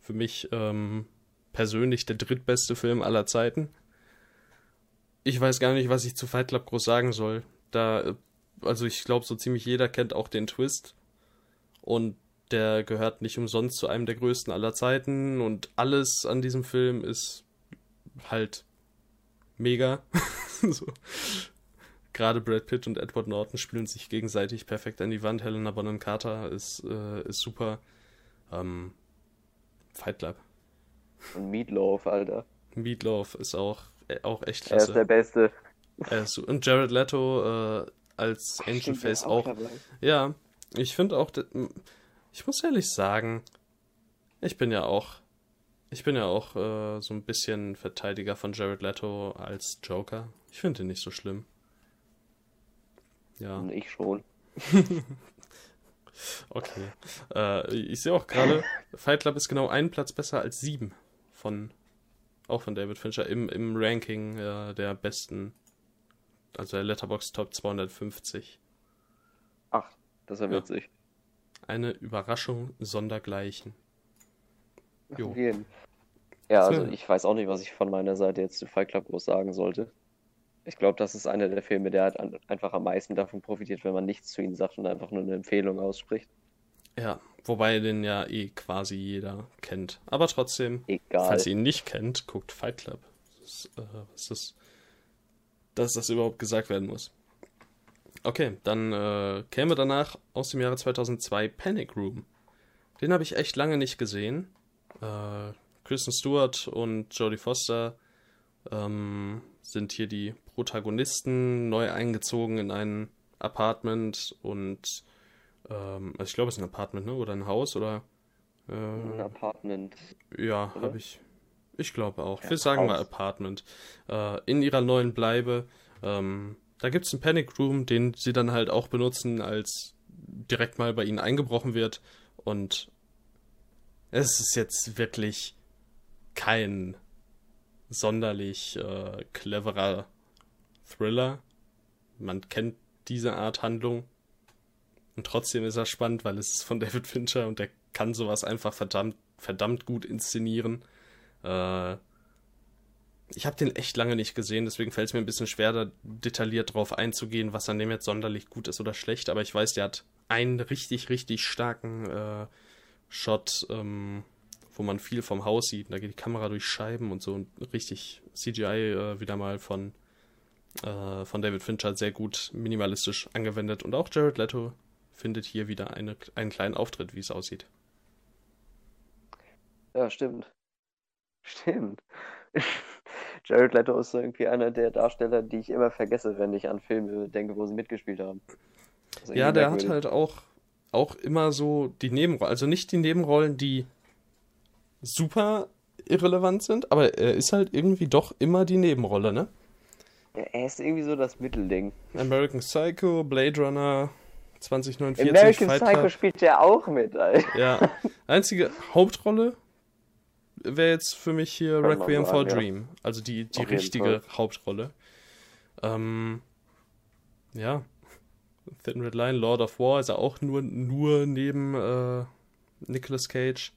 Für mich ähm, persönlich der drittbeste Film aller Zeiten. Ich weiß gar nicht, was ich zu Fight Club groß sagen soll. Da, äh, also ich glaube, so ziemlich jeder kennt auch den Twist. Und der gehört nicht umsonst zu einem der größten aller Zeiten. Und alles an diesem Film ist halt mega. [laughs] so. Gerade Brad Pitt und Edward Norton spielen sich gegenseitig perfekt an die Wand. Helena Bonham Carter ist, äh, ist super. Ähm, Fight Club. Und Meatloaf, Alter. Meatloaf ist auch, äh, auch echt klasse. Er ist der Beste. Ist, und Jared Leto äh, als Ach, Angel Face auch. auch ja, ich finde auch, ich muss ehrlich sagen, ich bin ja auch ich bin ja auch äh, so ein bisschen Verteidiger von Jared Leto als Joker. Ich finde ihn nicht so schlimm. Ja. Ich schon. [laughs] okay. Äh, ich sehe auch gerade, Fight Club ist genau einen Platz besser als sieben von, auch von David Fincher im, im Ranking äh, der besten, also der Letterbox Top 250. Ach, das ist ja witzig. Eine Überraschung sondergleichen. Jo. Ja, also ich weiß auch nicht, was ich von meiner Seite jetzt zu Fight Club groß sagen sollte. Ich glaube, das ist einer der Filme, der halt einfach am meisten davon profitiert, wenn man nichts zu ihnen sagt und einfach nur eine Empfehlung ausspricht. Ja, wobei den ja eh quasi jeder kennt. Aber trotzdem, Egal. falls ihr ihn nicht kennt, guckt Fight Club. Das ist, äh, was ist, dass das überhaupt gesagt werden muss. Okay, dann äh, käme danach aus dem Jahre 2002 Panic Room. Den habe ich echt lange nicht gesehen. Äh, Kristen Stewart und Jodie Foster ähm, sind hier die Protagonisten, neu eingezogen in ein Apartment und ähm, also ich glaube, es ist ein Apartment, ne? Oder ein Haus oder äh, ein Apartment. Ja, habe ich. Ich glaube auch. Ja, Wir sagen mal Apartment. Äh, in ihrer neuen Bleibe. Ähm, da gibt es einen Panic Room, den sie dann halt auch benutzen, als direkt mal bei ihnen eingebrochen wird. Und es ist jetzt wirklich kein sonderlich äh, cleverer Thriller. Man kennt diese Art Handlung. Und trotzdem ist er spannend, weil es ist von [laughs] David Fincher und der kann sowas einfach verdammt, verdammt gut inszenieren. Äh, ich habe den echt lange nicht gesehen, deswegen fällt es mir ein bisschen schwer, da detailliert drauf einzugehen, was an dem jetzt sonderlich gut ist oder schlecht. Aber ich weiß, der hat einen richtig, richtig starken äh, Shot, ähm, wo man viel vom Haus sieht. Da geht die Kamera durch Scheiben und so und richtig CGI äh, wieder mal von, äh, von David Fincher sehr gut minimalistisch angewendet. Und auch Jared Leto findet hier wieder eine, einen kleinen Auftritt, wie es aussieht. Ja, stimmt. [laughs] Stimmt. [laughs] Jared Leto ist so irgendwie einer der Darsteller, die ich immer vergesse, wenn ich an Filme denke, wo sie mitgespielt haben. Ja, der hat halt auch, auch immer so die Nebenrollen, also nicht die Nebenrollen, die super irrelevant sind, aber er ist halt irgendwie doch immer die Nebenrolle, ne? Ja, er ist irgendwie so das Mittelding. American Psycho, Blade Runner 2049. American Fight Psycho Club. spielt ja auch mit, Alter. Ja. Einzige Hauptrolle wäre jetzt für mich hier Kann Requiem for a Dream. Also die, die richtige Hauptrolle. Ähm, ja. Thin Red Line, Lord of War ist er auch nur, nur neben äh, Nicolas Cage.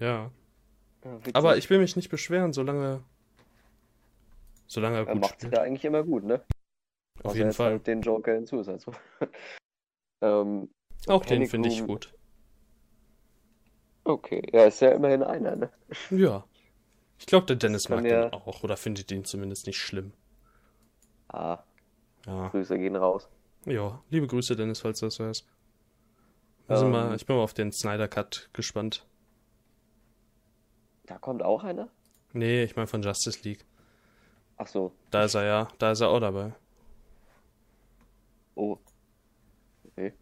Ja. ja Aber ich will mich nicht beschweren, solange. Solange er gut er macht spielt. ja eigentlich immer gut, ne? Auf jeden Fall. Halt den Joker hinzu, also. [laughs] ähm, auch den finde ich gut. Okay, ja, ist ja immerhin einer, ne? Ja. Ich glaube, der Dennis mag ja... den auch oder findet den zumindest nicht schlimm. Ah. Ja. Grüße gehen raus. Ja, liebe Grüße, Dennis, falls du das hörst. Also um, mal, ich bin mal auf den Snyder Cut gespannt. Da kommt auch einer? Nee, ich meine von Justice League. Ach so. Da ist er ja, da ist er auch dabei. Oh. Okay.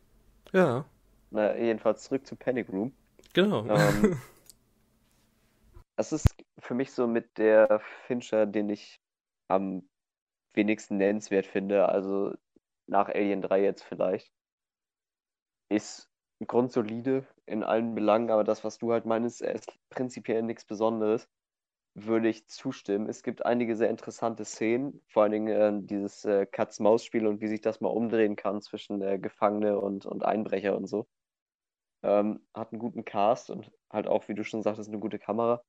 Ja. Na, jedenfalls zurück zu Panic Room. Genau. Ähm, [laughs] das ist für mich so mit der Fincher, den ich am wenigsten nennenswert finde, also nach Alien 3 jetzt vielleicht. Ist grundsolide in allen Belangen, aber das, was du halt meinst, ist prinzipiell nichts Besonderes, würde ich zustimmen. Es gibt einige sehr interessante Szenen, vor allen Dingen äh, dieses äh, Katz-Maus-Spiel und wie sich das mal umdrehen kann zwischen äh, Gefangene und, und Einbrecher und so. Ähm, hat einen guten Cast und halt auch, wie du schon sagtest, eine gute Kamera.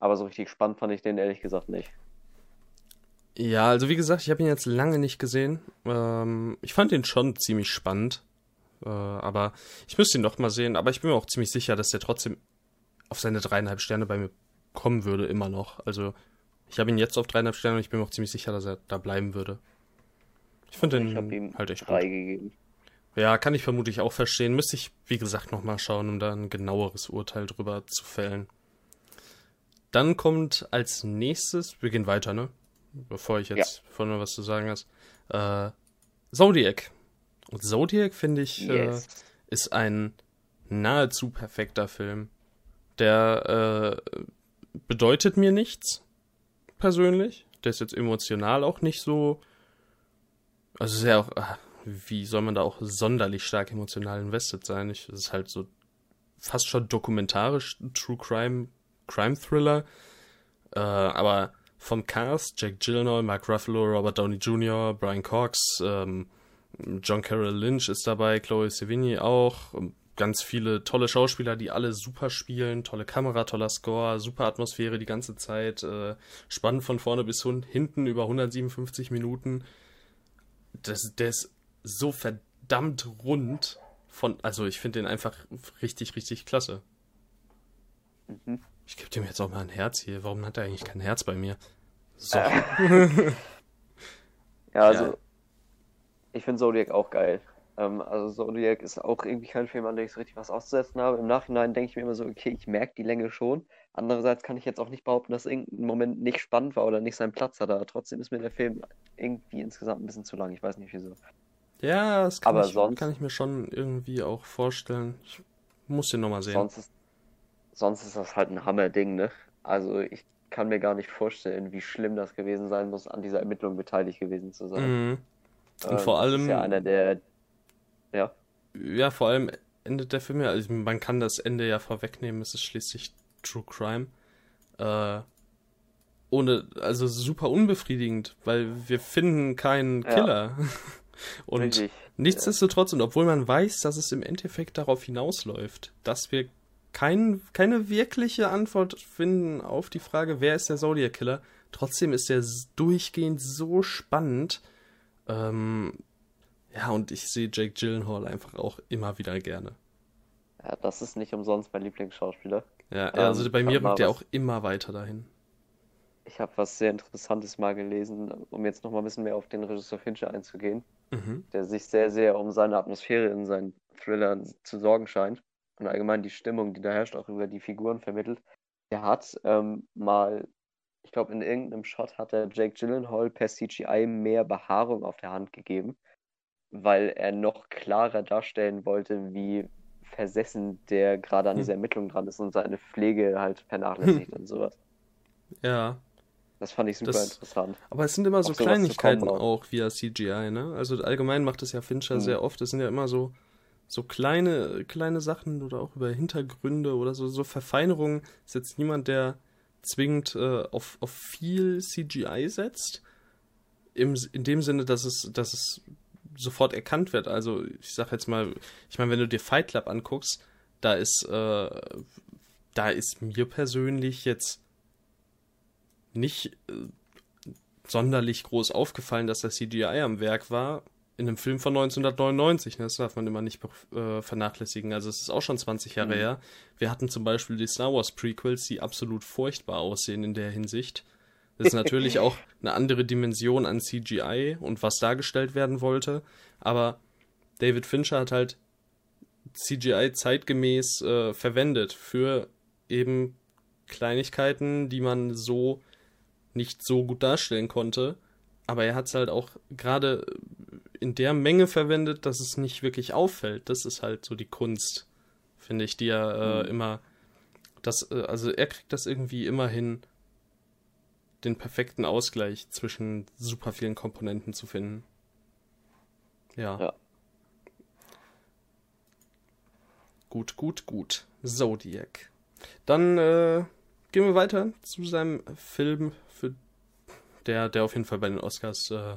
Aber so richtig spannend fand ich den ehrlich gesagt nicht. Ja, also wie gesagt, ich habe ihn jetzt lange nicht gesehen. Ähm, ich fand ihn schon ziemlich spannend. Äh, aber ich müsste ihn noch mal sehen. Aber ich bin mir auch ziemlich sicher, dass der trotzdem auf seine dreieinhalb Sterne bei mir kommen würde, immer noch. Also ich habe ihn jetzt auf dreieinhalb Sterne und ich bin mir auch ziemlich sicher, dass er da bleiben würde. Ich finde den halt echt gut. gegeben. Ja, kann ich vermutlich auch verstehen. Müsste ich, wie gesagt, nochmal schauen, um da ein genaueres Urteil drüber zu fällen. Dann kommt als nächstes, wir gehen weiter, ne? Bevor ich jetzt ja. vorne was zu sagen hast. Äh, Zodiac. Und Zodiac, finde ich, äh, yes. äh, ist ein nahezu perfekter Film. Der äh, bedeutet mir nichts, persönlich. Der ist jetzt emotional auch nicht so. Also sehr auch, ah, wie soll man da auch sonderlich stark emotional invested sein? Ich, das ist halt so fast schon dokumentarisch, True Crime, Crime Thriller. Äh, aber vom Cast, Jack Gyllenhaal, Mark Ruffalo, Robert Downey Jr., Brian Cox, ähm, John Carroll Lynch ist dabei, Chloe Sevigny auch, ganz viele tolle Schauspieler, die alle super spielen, tolle Kamera, toller Score, super Atmosphäre die ganze Zeit, äh, spannend von vorne bis hinten über 157 Minuten. Das, der ist so verdammt rund von, also ich finde den einfach richtig, richtig klasse. Mhm. Ich gebe dem jetzt auch mal ein Herz hier. Warum hat er eigentlich kein Herz bei mir? So. [laughs] ja, also ja. ich finde Zodiac auch geil. Ähm, also Zodiac ist auch irgendwie kein Film, an dem ich so richtig was auszusetzen habe. Im Nachhinein denke ich mir immer so, okay, ich merke die Länge schon. Andererseits kann ich jetzt auch nicht behaupten, dass irgendein Moment nicht spannend war oder nicht seinen Platz hatte. trotzdem ist mir der Film irgendwie insgesamt ein bisschen zu lang. Ich weiß nicht wieso. Ja, das kann, ich, sonst, kann ich mir schon irgendwie auch vorstellen. Ich muss den nochmal sehen. Sonst ist, sonst ist das halt ein Hammerding, ne? Also ich kann mir gar nicht vorstellen, wie schlimm das gewesen sein muss, an dieser Ermittlung beteiligt gewesen zu sein. Mhm. Und ähm, vor allem. Ist ja einer der. Ja. Ja, vor allem endet der Film ja. Also man kann das Ende ja vorwegnehmen, es ist schließlich True Crime. Äh, ohne, also super unbefriedigend, weil wir finden keinen Killer. Ja. [laughs] Und Richtig. nichtsdestotrotz, und obwohl man weiß, dass es im Endeffekt darauf hinausläuft, dass wir kein, keine wirkliche Antwort finden auf die Frage, wer ist der Zodiac Killer, trotzdem ist der durchgehend so spannend. Ähm, ja, und ich sehe Jake Gyllenhaal einfach auch immer wieder gerne. Ja, das ist nicht umsonst mein Lieblingsschauspieler. Ja, also Ähm, bei ich mir rückt er auch immer weiter dahin. Ich habe was sehr Interessantes mal gelesen, um jetzt noch mal ein bisschen mehr auf den Regisseur Fincher einzugehen, Mhm. der sich sehr, sehr um seine Atmosphäre in seinen Thrillern zu sorgen scheint und allgemein die Stimmung, die da herrscht, auch über die Figuren vermittelt. Der hat ähm, mal, ich glaube, in irgendeinem Shot hat er Jake Gyllenhaal per CGI mehr Behaarung auf der Hand gegeben, weil er noch klarer darstellen wollte, wie versessen der gerade an Hm. dieser Ermittlung dran ist und seine Pflege halt vernachlässigt und sowas. Ja, Das fand ich super Das- interessant. aber es sind immer so zu Kleinigkeiten auch. via CGI, ne? Also allgemein macht es ja Fincher Mhm. sehr oft. Es sind ja immer so, so kleine, kleine Sachen oder auch über Hintergründe oder so, so Verfeinerungen. Ist jetzt niemand, der zwingend äh, auf, auf viel CGI setzt. Im, in dem Sinne, dass es, dass es sofort erkannt wird. Also ich sag jetzt mal, ich meine, wenn du dir Fight Club anguckst, da ist, äh, da ist mir persönlich jetzt nicht äh, sonderlich groß aufgefallen, dass das CGI am Werk war. In einem Film von 1999, ne? das darf man immer nicht äh, vernachlässigen. Also es ist auch schon 20 Jahre Mhm. her. Wir hatten zum Beispiel die Star Wars Prequels, die absolut furchtbar aussehen in der Hinsicht. Das ist natürlich auch eine andere Dimension an CGI und was dargestellt werden wollte. Aber David Fincher hat halt CGI zeitgemäß äh, verwendet für eben Kleinigkeiten, die man so nicht so gut darstellen konnte. Aber er hat es halt auch gerade in der Menge verwendet, dass es nicht wirklich auffällt. Das ist halt so die Kunst, finde ich, die er äh, Mhm. immer. Das, äh, also er kriegt das irgendwie immer hin, den perfekten Ausgleich zwischen super vielen Komponenten zu finden. Ja. Ja. Gut, gut, gut. Zodiac. Dann äh, gehen wir weiter zu seinem Film, für der, der auf jeden Fall bei den Oscars äh,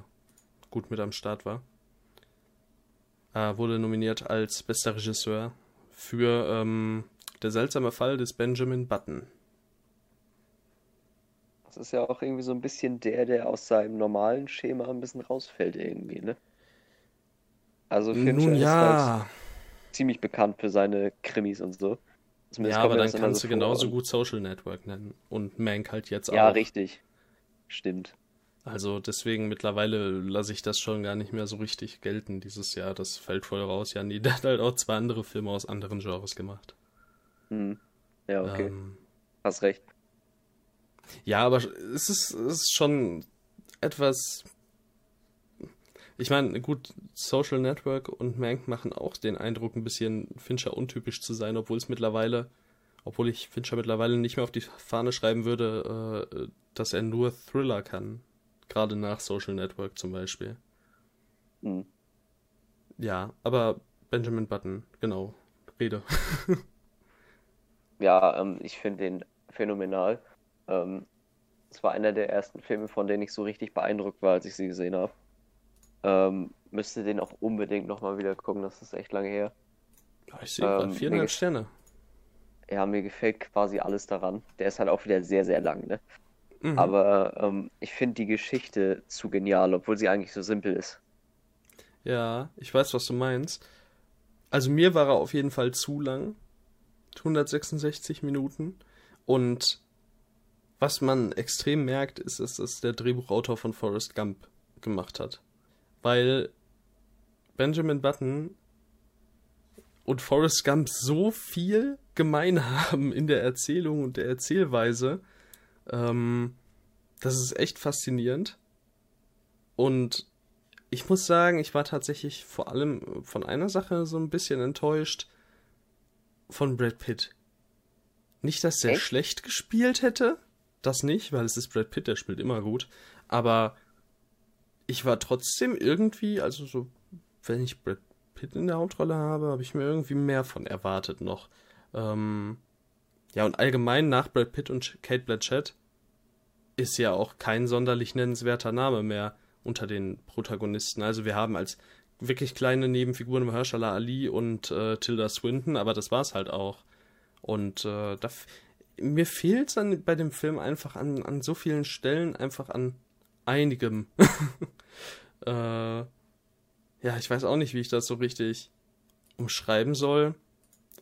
gut mit am Start war. Er wurde nominiert als bester Regisseur für ähm, Der seltsame Fall des Benjamin Button. Ist ja auch irgendwie so ein bisschen der, der aus seinem normalen Schema ein bisschen rausfällt irgendwie, ne? Also Fincher Nun ist ja, halt ziemlich bekannt für seine Krimis und so. Zumindest ja, aber dann kannst so du genauso vor. gut Social Network nennen. Und Mank halt jetzt Ja, auch. richtig. Stimmt. Also deswegen mittlerweile lasse ich das schon gar nicht mehr so richtig gelten dieses Jahr. Das fällt voll raus. Ja, nee, der hat halt auch zwei andere Filme aus anderen Genres gemacht. Hm. Ja, okay. Ähm, Hast recht. Ja, aber es ist, es ist schon etwas. Ich meine, gut, Social Network und Mank machen auch den Eindruck, ein bisschen Fincher untypisch zu sein, obwohl es mittlerweile, obwohl ich Fincher mittlerweile nicht mehr auf die Fahne schreiben würde, äh, dass er nur Thriller kann. Gerade nach Social Network zum Beispiel. Hm. Ja, aber Benjamin Button, genau. Rede. [laughs] Ja, ähm, ich finde den phänomenal. Ähm, es war einer der ersten Filme, von denen ich so richtig beeindruckt war, als ich sie gesehen habe. Ähm, müsste den auch unbedingt nochmal wieder gucken, das ist echt lange her. Ich sehe gerade Ähm, viereinhalb mir- Sterne. Ja, mir gefällt quasi alles daran. Der ist halt auch wieder sehr, sehr lang, ne? Mhm. Aber ähm, ich finde die Geschichte zu genial, obwohl sie eigentlich so simpel ist. Ja, ich weiß, was du meinst. Also mir war er auf jeden Fall zu lang. 166 Minuten. Und was man extrem merkt, ist, dass das der Drehbuchautor von Forrest Gump gemacht hat. Weil Benjamin Button und Forrest Gump so viel gemein haben in der Erzählung und der Erzählweise. Ähm, das ist echt faszinierend. Und ich muss sagen, ich war tatsächlich vor allem von einer Sache so ein bisschen enttäuscht. Von Brad Pitt. Nicht, dass der Echt? schlecht gespielt hätte. Das nicht, weil es ist Brad Pitt, der spielt immer gut. Aber ich war trotzdem irgendwie, also so, wenn ich Brad Pitt in der Hauptrolle habe, habe ich mir irgendwie mehr von erwartet noch. Ähm, ja, und allgemein nach Brad Pitt und Kate Blanchett ist ja auch kein sonderlich nennenswerter Name mehr unter den Protagonisten. Also wir haben als wirklich kleine Nebenfiguren Mahershala Ali und äh, Tilda Swinton, aber das war's halt auch. Und äh, da, mir fehlt es bei dem Film einfach an, an so vielen Stellen, einfach an einigem. [laughs] äh, ja, ich weiß auch nicht, wie ich das so richtig umschreiben soll.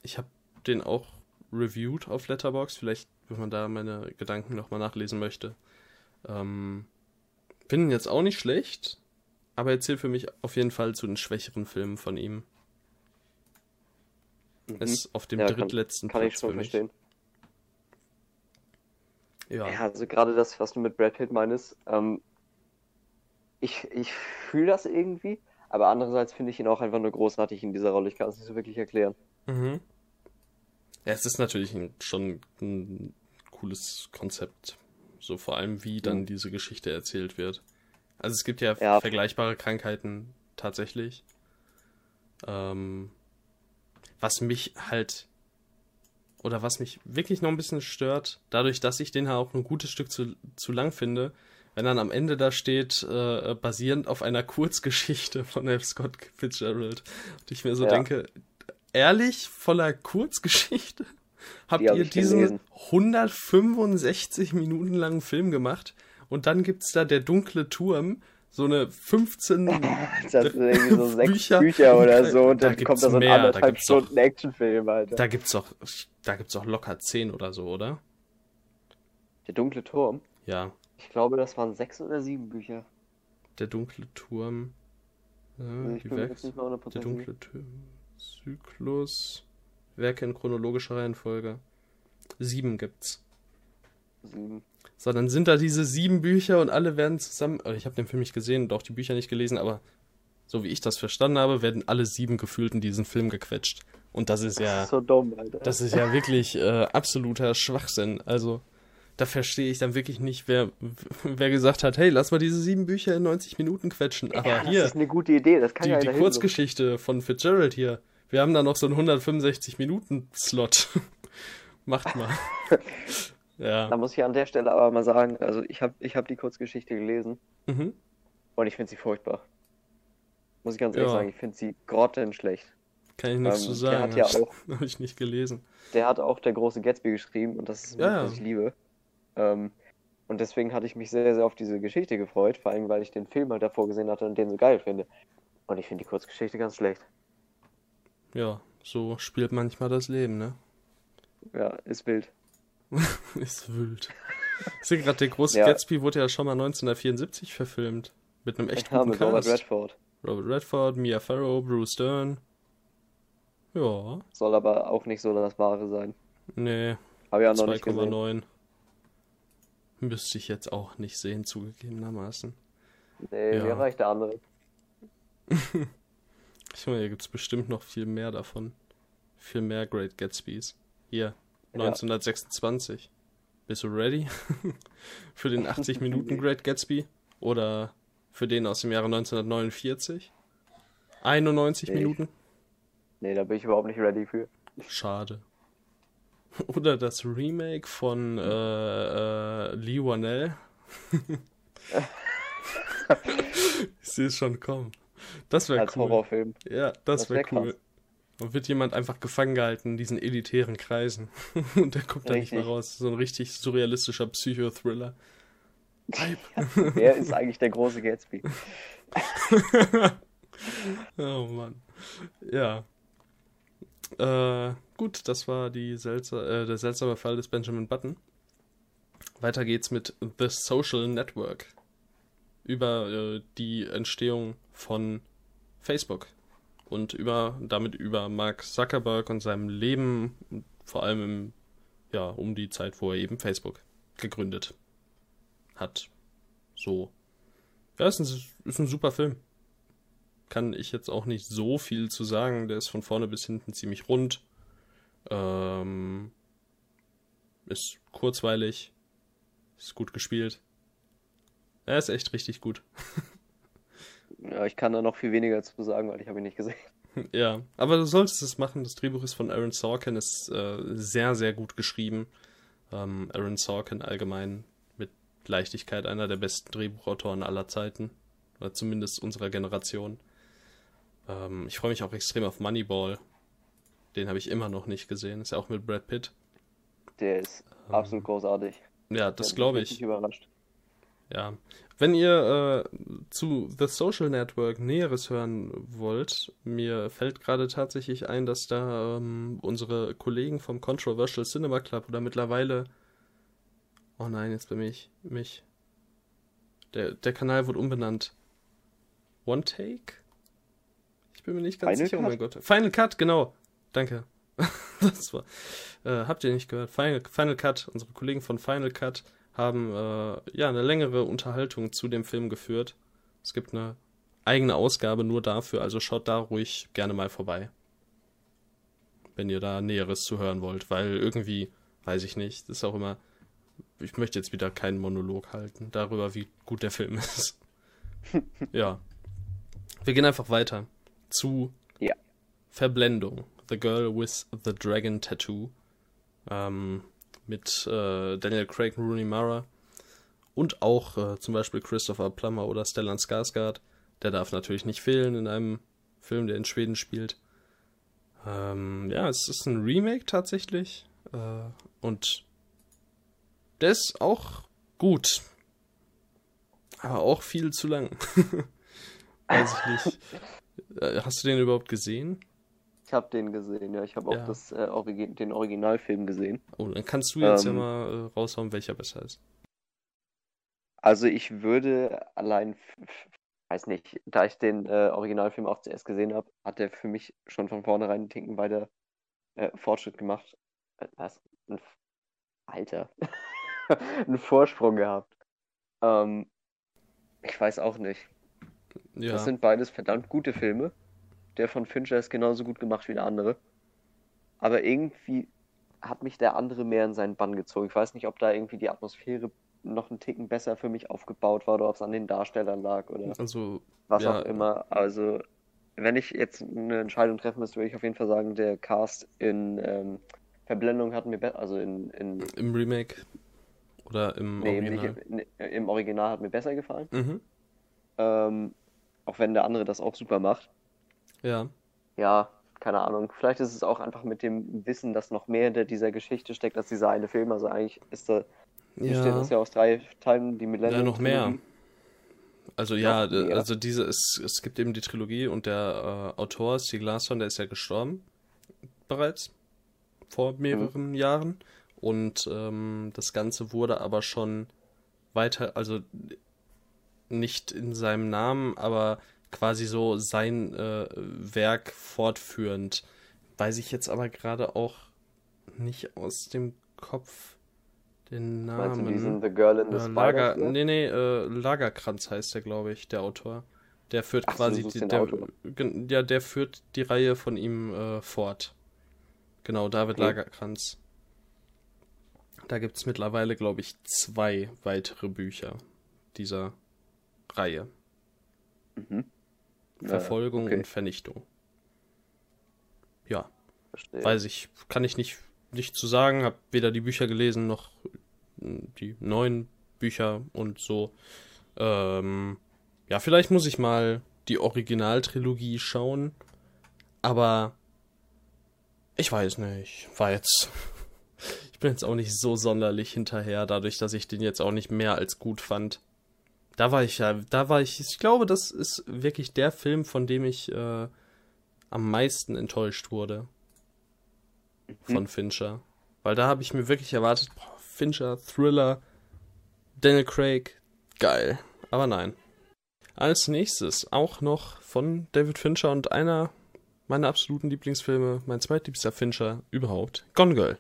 Ich habe den auch reviewed auf Letterbox. Vielleicht, wenn man da meine Gedanken nochmal nachlesen möchte. Ähm, Finde ihn jetzt auch nicht schlecht, aber er zählt für mich auf jeden Fall zu den schwächeren Filmen von ihm. Mhm. Ist auf dem ja, drittletzten kann, kann Platz ich schon für mich. verstehen. Ja. ja, also gerade das, was du mit Brad Pitt meinst, ähm, ich, ich fühle das irgendwie, aber andererseits finde ich ihn auch einfach nur großartig in dieser Rolle. Ich kann es nicht so wirklich erklären. Mhm. Ja, es ist natürlich ein, schon ein cooles Konzept. So vor allem, wie dann mhm. diese Geschichte erzählt wird. Also es gibt ja, ja. vergleichbare Krankheiten tatsächlich. Ähm, was mich halt oder was mich wirklich noch ein bisschen stört, dadurch, dass ich den auch ein gutes Stück zu, zu lang finde, wenn dann am Ende da steht, äh, basierend auf einer [laughs] Kurzgeschichte von F. Scott Fitzgerald. Und ich mir so ja. denke, ehrlich, voller Kurzgeschichte? Habt Die ihr diesen gelesen. 165 Minuten langen Film gemacht? Und dann gibt's da der dunkle Turm, so eine 15 [laughs] das ist irgendwie so [laughs] sechs Bücher, Bücher oder so und dann da kommt da so ein mehr. anderthalb Stunden Actionfilm, Alter. Da gibt's doch, da gibt's doch locker 10 oder so, oder? Der dunkle Turm? Ja. Ich glaube, das waren sechs oder sieben Bücher. Der dunkle Turm. Ja, bin jetzt nicht mal Der dunkle Turm. Zyklus. Werke in chronologischer Reihenfolge. Sieben gibt's. Sieben. So, dann sind da diese sieben Bücher und alle werden zusammen. Oh, ich habe den Film nicht gesehen und auch die Bücher nicht gelesen, aber so wie ich das verstanden habe, werden alle sieben gefühlt in diesen Film gequetscht. Und das ist ja. Das ist so dumm, Alter. Das ist ja wirklich äh, absoluter Schwachsinn. Also, da verstehe ich dann wirklich nicht, wer, wer gesagt hat, hey, lass mal diese sieben Bücher in 90 Minuten quetschen. Aber ja, das hier. Das ist eine gute Idee, das kann die, ja Die Kurzgeschichte von Fitzgerald hier. Wir haben da noch so einen 165 Minuten Slot. [laughs] Macht mal. [laughs] Ja. Da muss ich an der Stelle aber mal sagen, also ich habe ich hab die Kurzgeschichte gelesen mhm. und ich finde sie furchtbar. Muss ich ganz ehrlich ja. sagen, ich finde sie grottenschlecht. Kann ich nichts ähm, zu sagen. Der hat ja auch, [laughs] habe ich nicht gelesen. Der hat auch der große Gatsby geschrieben und das ist ja, was ich liebe. Ähm, und deswegen hatte ich mich sehr, sehr auf diese Geschichte gefreut, vor allem weil ich den Film halt davor gesehen hatte und den so geil finde. Und ich finde die Kurzgeschichte ganz schlecht. Ja, so spielt manchmal das Leben, ne? Ja, ist wild. [laughs] ist wild. Ich sehe gerade, der große ja. Gatsby wurde ja schon mal 1974 verfilmt. Mit einem echt ja, guten mit Cast. Robert Redford. Robert Redford, Mia Farrow, Bruce Dern. Ja. Soll aber auch nicht so das Wahre sein. Nee. Habe ich auch noch 2,9. Müsste ich jetzt auch nicht sehen, zugegebenermaßen. Nee, ja. mir reicht der andere. [laughs] ich meine, hier gibt es bestimmt noch viel mehr davon. Viel mehr Great Gatsbys. Hier, 1926. Bist du ready? [laughs] für den 80 Minuten Great Gatsby? Oder für den aus dem Jahre 1949? 91 nee, Minuten? Nee, da bin ich überhaupt nicht ready für. Schade. [laughs] Oder das Remake von äh, äh, Lee Wanell. [laughs] ich sehe es schon kommen. Das wäre cool. Als Horrorfilm. Ja, das, das wäre wär cool. Krass. Und wird jemand einfach gefangen gehalten in diesen elitären Kreisen. [laughs] Und der kommt da nicht mehr raus. So ein richtig surrealistischer Psychothriller. Ja, wer ist eigentlich der große Gatsby? [laughs] oh Mann. Ja. Äh, gut, das war die seltsam, äh, der seltsame Fall des Benjamin Button. Weiter geht's mit The Social Network. Über äh, die Entstehung von Facebook und über, damit über Mark Zuckerberg und seinem Leben, vor allem im, ja, um die Zeit, wo er eben Facebook gegründet hat. So. Ja, ist ein, ist ein super Film. Kann ich jetzt auch nicht so viel zu sagen. Der ist von vorne bis hinten ziemlich rund. Ähm, ist kurzweilig. Ist gut gespielt. Er ist echt richtig gut. [laughs] Ja, ich kann da noch viel weniger zu sagen, weil ich habe ihn nicht gesehen. [laughs] Ja, aber du solltest es machen. Das Drehbuch ist von Aaron Sorkin, ist äh, sehr, sehr gut geschrieben. Ähm, Aaron Sorkin allgemein mit Leichtigkeit einer der besten Drehbuchautoren aller Zeiten. Oder zumindest unserer Generation. Ähm, ich freue mich auch extrem auf Moneyball. Den habe ich immer noch nicht gesehen. Ist ja auch mit Brad Pitt. Der ist ähm, absolut großartig. Ja, das glaube ich. Überrascht. Ja. Wenn ihr äh, zu The Social Network Näheres hören wollt, mir fällt gerade tatsächlich ein, dass da ähm, unsere Kollegen vom Controversial Cinema Club oder mittlerweile. Oh nein, jetzt bin ich mich. Der, der Kanal wurde umbenannt. One Take? Ich bin mir nicht ganz Final sicher. Oh Cut? mein Gott. Final Cut, genau. Danke. [laughs] das war. Äh, habt ihr nicht gehört? Final, Final Cut, unsere Kollegen von Final Cut haben äh, ja eine längere Unterhaltung zu dem Film geführt. Es gibt eine eigene Ausgabe nur dafür, also schaut da ruhig gerne mal vorbei. Wenn ihr da Näheres zu hören wollt, weil irgendwie, weiß ich nicht, das ist auch immer. Ich möchte jetzt wieder keinen Monolog halten darüber, wie gut der Film [laughs] ist. ja. Wir gehen einfach weiter zu Ja. Verblendung. The Girl with the Dragon Tattoo. Ähm, mit äh, Daniel Craig, Rooney Mara und auch äh, zum Beispiel Christopher Plummer oder Stellan Skarsgård. Der darf natürlich nicht fehlen in einem Film, der in Schweden spielt. Ähm, ja, es ist ein Remake tatsächlich äh, und der ist auch gut, aber auch viel zu lang. [laughs] Weiß ich nicht. Äh, Hast du den überhaupt gesehen? Ich habe den gesehen, ja. Ich habe auch Ja. das, äh, Origi den Originalfilm gesehen. Oh, dann kannst du jetzt Ähm. ja mal äh, raushauen, welcher besser ist. Also ich würde allein, weiß nicht, da ich den äh, Originalfilm auch zuerst gesehen habe, hat er für mich schon von vornherein einen Ticken weiter äh, Fortschritt gemacht. Äh, was? Ein Alter. [laughs] einen Vorsprung gehabt. Ähm, ich weiß auch nicht. Ja, Das sind beides verdammt gute Filme. Der von Fincher ist genauso gut gemacht wie der andere. Aber irgendwie hat mich der andere mehr in seinen Bann gezogen. Ich weiß nicht, ob da irgendwie die Atmosphäre noch einen Ticken besser für mich aufgebaut war oder ob es an den Darstellern lag oder also was ja. auch immer. Also, wenn ich jetzt eine Entscheidung treffen müsste, würde ich auf jeden Fall sagen, der Cast in ähm, Verblendung hat mir besser, also in, in im Remake oder im nee, Original. nicht im, im Original hat mir besser gefallen. Mhm. Ähm, auch wenn der andere das auch super macht. Ja, Ja, keine Ahnung. Vielleicht ist es auch einfach mit dem Wissen, dass noch mehr hinter dieser Geschichte steckt als dieser eine Film. Also eigentlich ist da, besteht ja, das ja aus drei Teilen, die ja, Millennium. noch mehr. Also ja, d- also diese, es, es gibt eben die Trilogie und der äh, Autor, Stieg Larsson, der ist ja gestorben bereits vor mehreren Jahren und ähm, das Ganze wurde aber schon weiter, also nicht in seinem Namen, aber quasi so sein äh, Werk fortführend. Weiß ich jetzt aber gerade auch nicht aus dem Kopf den Meinst du Namen. diesen The Girl in the Äh? Lager, nee, nee, äh, Lagerkranz heißt der, glaube ich, der Autor. Der führt Ach quasi die, der, ja, der führt die Reihe von ihm äh, fort. Genau, David Okay. Lagerkranz. Da gibt es mittlerweile, glaube ich, zwei weitere Bücher dieser Reihe. Mhm. Ja, Verfolgung okay, und Vernichtung. Ja, verstehe. weiß ich, kann ich nicht, nicht zu sagen, habe weder die Bücher gelesen noch äh, die neuen Bücher und so. Ähm, ja, vielleicht muss ich mal die Originaltrilogie schauen, aber ich weiß nicht, war jetzt. [laughs] Ich bin jetzt auch nicht so sonderlich hinterher, dadurch, dass ich den jetzt auch nicht mehr als gut fand. Da war ich ja, da war ich, ich glaube, das ist wirklich der Film, von dem ich äh, am meisten enttäuscht wurde von Fincher. Weil da habe ich mir wirklich erwartet, boah, Fincher, Thriller, Daniel Craig, geil. Aber nein. Als nächstes auch noch von David Fincher und einer meiner absoluten Lieblingsfilme, mein zweitliebster Fincher überhaupt, Gone Girl.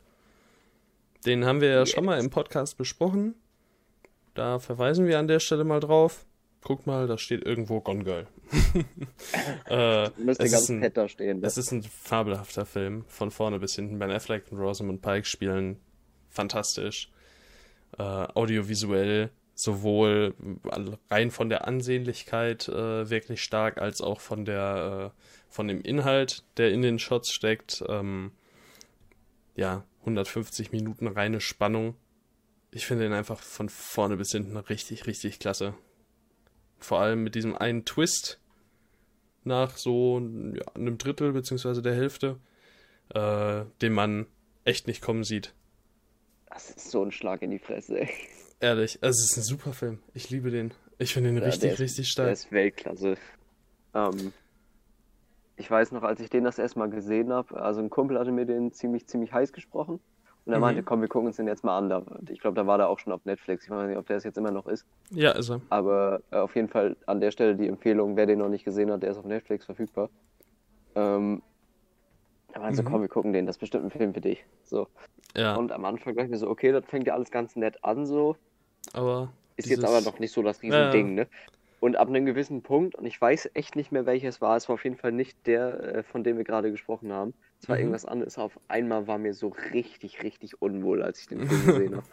Den haben wir ja schon mal im Podcast besprochen. Da verweisen wir an der Stelle mal drauf. Guckt mal, da steht irgendwo Gone Girl. [laughs] äh, Müsste ganz ist ein- fett da stehen. Ne? es ist ein fabelhafter Film, von vorne bis hinten. Ben Affleck und Rosamund Pike spielen fantastisch. Äh, audiovisuell sowohl rein von der Ansehnlichkeit äh, wirklich stark, als auch von der äh, von dem Inhalt, der in den Shots steckt. Ähm, ja, 150 Minuten reine Spannung. Ich finde ihn einfach von vorne bis hinten richtig, richtig klasse. Vor allem mit diesem einen Twist, nach so ja, einem Drittel beziehungsweise der Hälfte, äh, den man echt nicht kommen sieht. Das ist so ein Schlag in die Fresse, ey. [laughs] Ehrlich, also es ist ein super Film. Ich liebe den. Ich finde den Ja, richtig, der ist, richtig Der stark. ist Weltklasse. Ähm, ich weiß noch, als ich den das erste Mal gesehen habe, also ein Kumpel hatte mir den ziemlich, ziemlich heiß gesprochen. Und er Mhm. meinte, komm, wir gucken uns den jetzt mal an. Da- Ich glaube, da war der auch schon auf Netflix. Ich weiß nicht, ob der es jetzt immer noch ist. Ja, ist er. Aber äh, auf jeden Fall an der Stelle die Empfehlung, wer den noch nicht gesehen hat, der ist auf Netflix verfügbar. Ähm, er meinte so, Mhm. komm, wir gucken den, das ist bestimmt ein Film für dich. So. Ja, Und am Anfang dachte ich mir so, okay, das fängt ja alles ganz nett an, so. aber. Ist dieses- jetzt aber noch nicht so das Ja, ja. Riesending, ne? Und ab einem gewissen Punkt, und ich weiß echt nicht mehr, welches war, es war auf jeden Fall nicht der, äh, von dem wir gerade gesprochen haben. Es war Mhm. irgendwas anderes. Auf einmal war mir so richtig, richtig unwohl, als ich den [laughs] Film gesehen habe.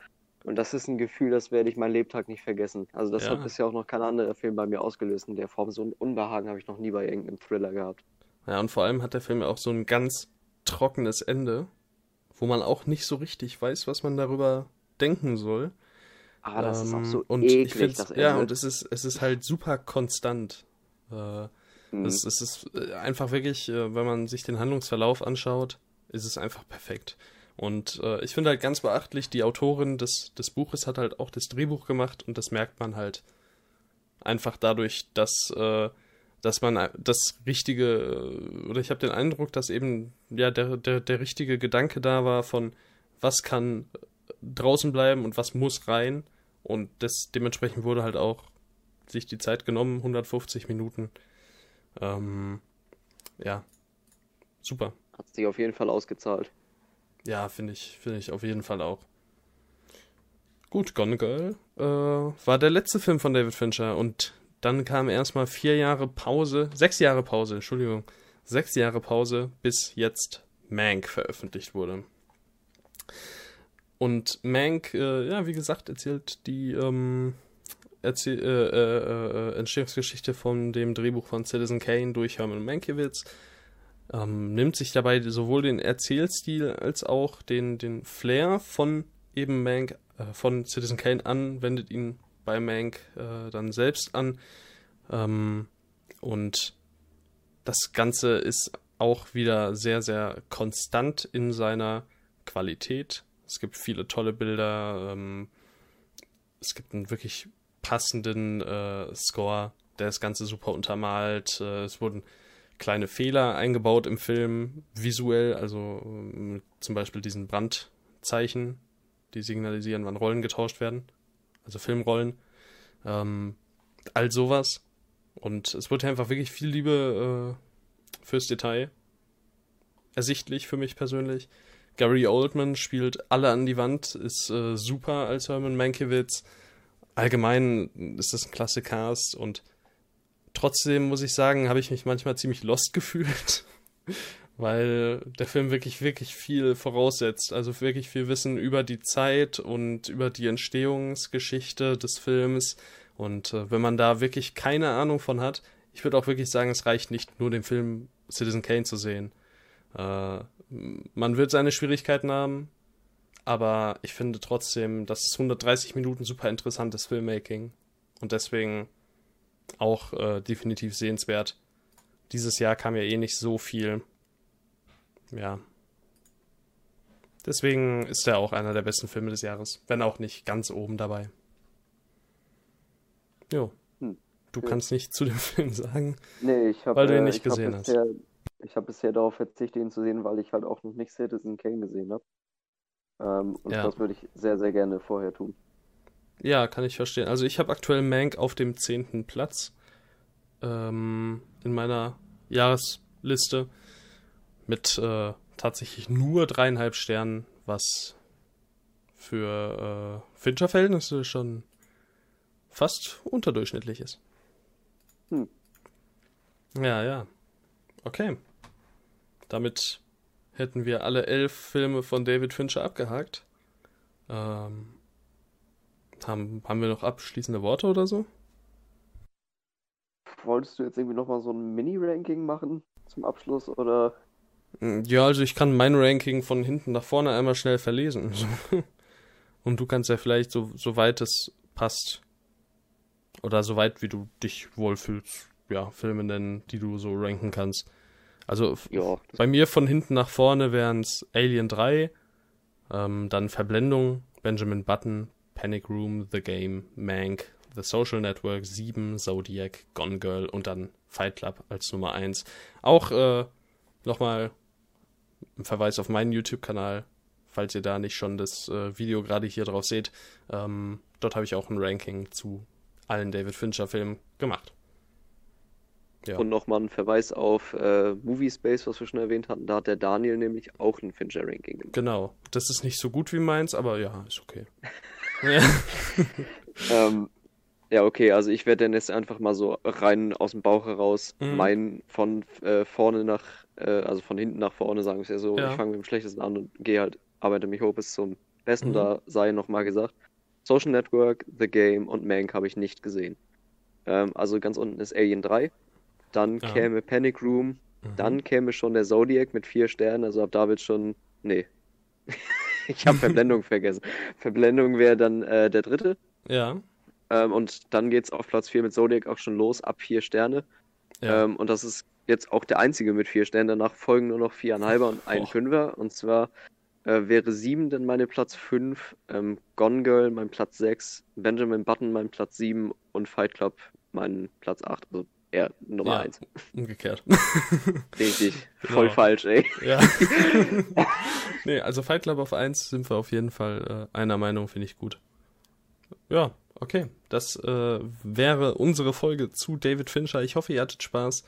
Und das ist ein Gefühl, das werde ich mein Lebtag nicht vergessen. Also das Ja. hat bisher auch noch kein anderer Film bei mir ausgelöst in der Form. So ein Unbehagen habe ich noch nie bei irgendeinem Thriller gehabt. Ja, und vor allem hat der Film ja auch so ein ganz trockenes Ende, wo man auch nicht so richtig weiß, was man darüber denken soll. Ah, das ist auch Ähm, so und ich eklig, find's, das ja, Ende. und es ist, es ist halt super konstant. Äh, Mhm. es, es ist äh, einfach wirklich, äh, wenn man sich den Handlungsverlauf anschaut, ist es einfach perfekt. Und äh, ich finde halt ganz beachtlich, die Autorin des, des Buches hat halt auch das Drehbuch gemacht und das merkt man halt einfach dadurch, dass, äh, dass man äh, das richtige, oder ich habe den Eindruck, dass eben ja der, der, der richtige Gedanke da war von, was kann draußen bleiben und was muss rein. Und das dementsprechend wurde halt auch sich die Zeit genommen, 150 Minuten. Ähm, ja, super. Hat sich auf jeden Fall ausgezahlt. Ja, finde ich, finde ich auf jeden Fall auch. Gut, Gone Girl äh, war der letzte Film von David Fincher und dann kam erstmal vier Jahre Pause, sechs Jahre Pause, Entschuldigung, sechs Jahre Pause, bis jetzt Mank veröffentlicht wurde. Und Mank, äh, ja, wie gesagt, erzählt die ähm, erzähl, äh, äh, äh, Entstehungsgeschichte von dem Drehbuch von Citizen Kane durch Herman Mankiewicz ähm, nimmt sich dabei sowohl den Erzählstil als auch den, den Flair von eben Mank, äh, von Citizen Kane an, wendet ihn bei Mank äh, dann selbst an. Ähm, und das Ganze ist auch wieder sehr, sehr konstant in seiner Qualität. Es gibt viele tolle Bilder. Ähm, es gibt einen wirklich passenden äh, Score, der das Ganze super untermalt. Äh, es wurden kleine Fehler eingebaut im Film, visuell, also ähm, zum Beispiel diesen Brandzeichen, die signalisieren, wann Rollen getauscht werden, also Filmrollen, ähm, all sowas. Und es wurde einfach wirklich viel Liebe äh, fürs Detail ersichtlich für mich persönlich. Gary Oldman spielt alle an die Wand, ist äh, super als Herman Mankiewicz. Allgemein ist das ein klasse Cast und trotzdem muss ich sagen, habe ich mich manchmal ziemlich lost [laughs] gefühlt, weil der Film wirklich, wirklich viel voraussetzt. Also wirklich viel Wissen über die Zeit und über die Entstehungsgeschichte des Films. Und äh, wenn man da wirklich keine Ahnung von hat, ich würde auch wirklich sagen, es reicht nicht nur den Film Citizen Kane zu sehen. Äh, man wird seine Schwierigkeiten haben, aber ich finde trotzdem, das ist 130 Minuten super interessantes Filmmaking. Und deswegen auch äh, definitiv sehenswert. Dieses Jahr kam ja eh nicht so viel. Ja. Deswegen ist er auch einer der besten Filme des Jahres, wenn auch nicht ganz oben dabei. Jo. Hm. Du Ja. kannst nicht zu dem [laughs] Film sagen. Nee, ich habe Weil du ihn äh, nicht ich hab gesehen hast. bisher, Ich habe bisher darauf verzichtet, ihn zu sehen, weil ich halt auch noch nicht Citizen Kane gesehen habe. Ähm, und Ja. das würde ich sehr, sehr gerne vorher tun. Ja, kann ich verstehen. Also ich habe aktuell Mank auf dem zehnten Platz ähm, in meiner Jahresliste mit äh, tatsächlich nur dreieinhalb Sternen, was für äh, Fincher-Verhältnisse schon fast unterdurchschnittlich ist. Hm. Ja, ja. Okay. Damit hätten wir alle elf Filme von David Fincher abgehakt. Ähm, haben, haben wir noch abschließende Worte oder so? Wolltest du jetzt irgendwie nochmal so ein Mini-Ranking machen zum Abschluss oder? Mm, Ja, also ich kann mein Ranking von hinten nach vorne einmal schnell verlesen. [laughs] Und du kannst ja vielleicht so, so weit es passt. Oder so weit wie du dich wohlfühlst, ja, Filme nennen, die du so ranken kannst. Also Ja, bei mir von hinten nach vorne wären es Alien 3, ähm, dann Verblendung, Benjamin Button, Panic Room, The Game, Mank, The Social Network, 7, Zodiac, Gone Girl und dann Fight Club als Nummer 1. Auch äh, nochmal ein Verweis auf meinen YouTube-Kanal, falls ihr da nicht schon das äh, Video gerade hier drauf seht. Ähm, dort habe ich auch ein Ranking zu allen David Fincher-Filmen gemacht. Ja. Und nochmal ein Verweis auf äh, Movie Space, was wir schon erwähnt hatten. Da hat der Daniel nämlich auch ein Fincher-Ranking gemacht. Genau. Das ist nicht so gut wie meins, aber ja, ist okay. [laughs] ähm, ja, okay, also ich werde dann jetzt einfach mal so rein aus dem Bauch heraus mhm. meinen von äh, vorne nach, äh, also von hinten nach vorne, sagen wir es ja so. Ja. Ich fange mit dem Schlechtesten an und gehe halt, arbeite mich hoch bis zum Besten. Mhm. Da sei nochmal gesagt, Social Network, The Game und Mank habe ich nicht gesehen. Ähm, also ganz unten ist Alien 3 dann ja. käme Panic Room, mhm. dann käme schon der Zodiac mit vier Sternen, also ab da wird schon. Nee. [laughs] ich habe Verblendung [laughs] vergessen. Verblendung wäre dann äh, der dritte. Ja. Ähm, und dann geht es auf Platz 4 mit Zodiac auch schon los, ab vier Sterne. Ja. Ähm, und das ist jetzt auch der einzige mit vier Sternen. Danach folgen nur noch viereinhalber und ein Fünfer. Und zwar äh, wäre sieben dann meine Platz 5, ähm, Gone Girl mein Platz 6, Benjamin Button mein Platz 7 und Fight Club mein Platz 8. Also ja, Nummer ja, eins. Umgekehrt. Richtig. [laughs] Voll genau. falsch, ey. Ja. [laughs] nee, also Fight Club auf 1 sind wir auf jeden Fall äh, einer Meinung, finde ich gut. Ja, okay. Das äh, wäre unsere Folge zu David Fincher. Ich hoffe, ihr hattet Spaß.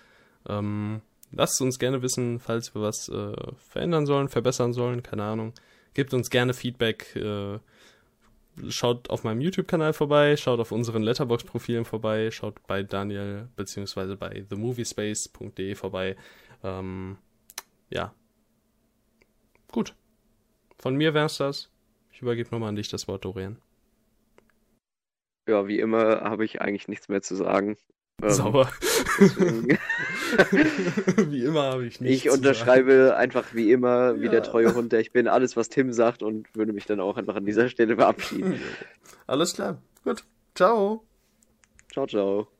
Ähm, lasst uns gerne wissen, falls wir was äh, verändern sollen, verbessern sollen, keine Ahnung. Gebt uns gerne Feedback. Äh, schaut auf meinem YouTube-Kanal vorbei, schaut auf unseren Letterbox-Profilen vorbei, schaut bei Daniel beziehungsweise bei themoviespace.de vorbei. Ähm, ja. Gut. Von mir wär's das. Ich übergebe nochmal an dich das Wort, Dorian. Ja, wie immer habe ich eigentlich nichts mehr zu sagen. Ähm, Sauber. [laughs] wie immer habe ich nichts. Ich unterschreibe sagen. einfach wie immer, wie ja. der treue Hund, der ich bin, alles, was Tim sagt und würde mich dann auch einfach an dieser Stelle verabschieden. [laughs] Alles klar. Gut. Ciao. Ciao, ciao.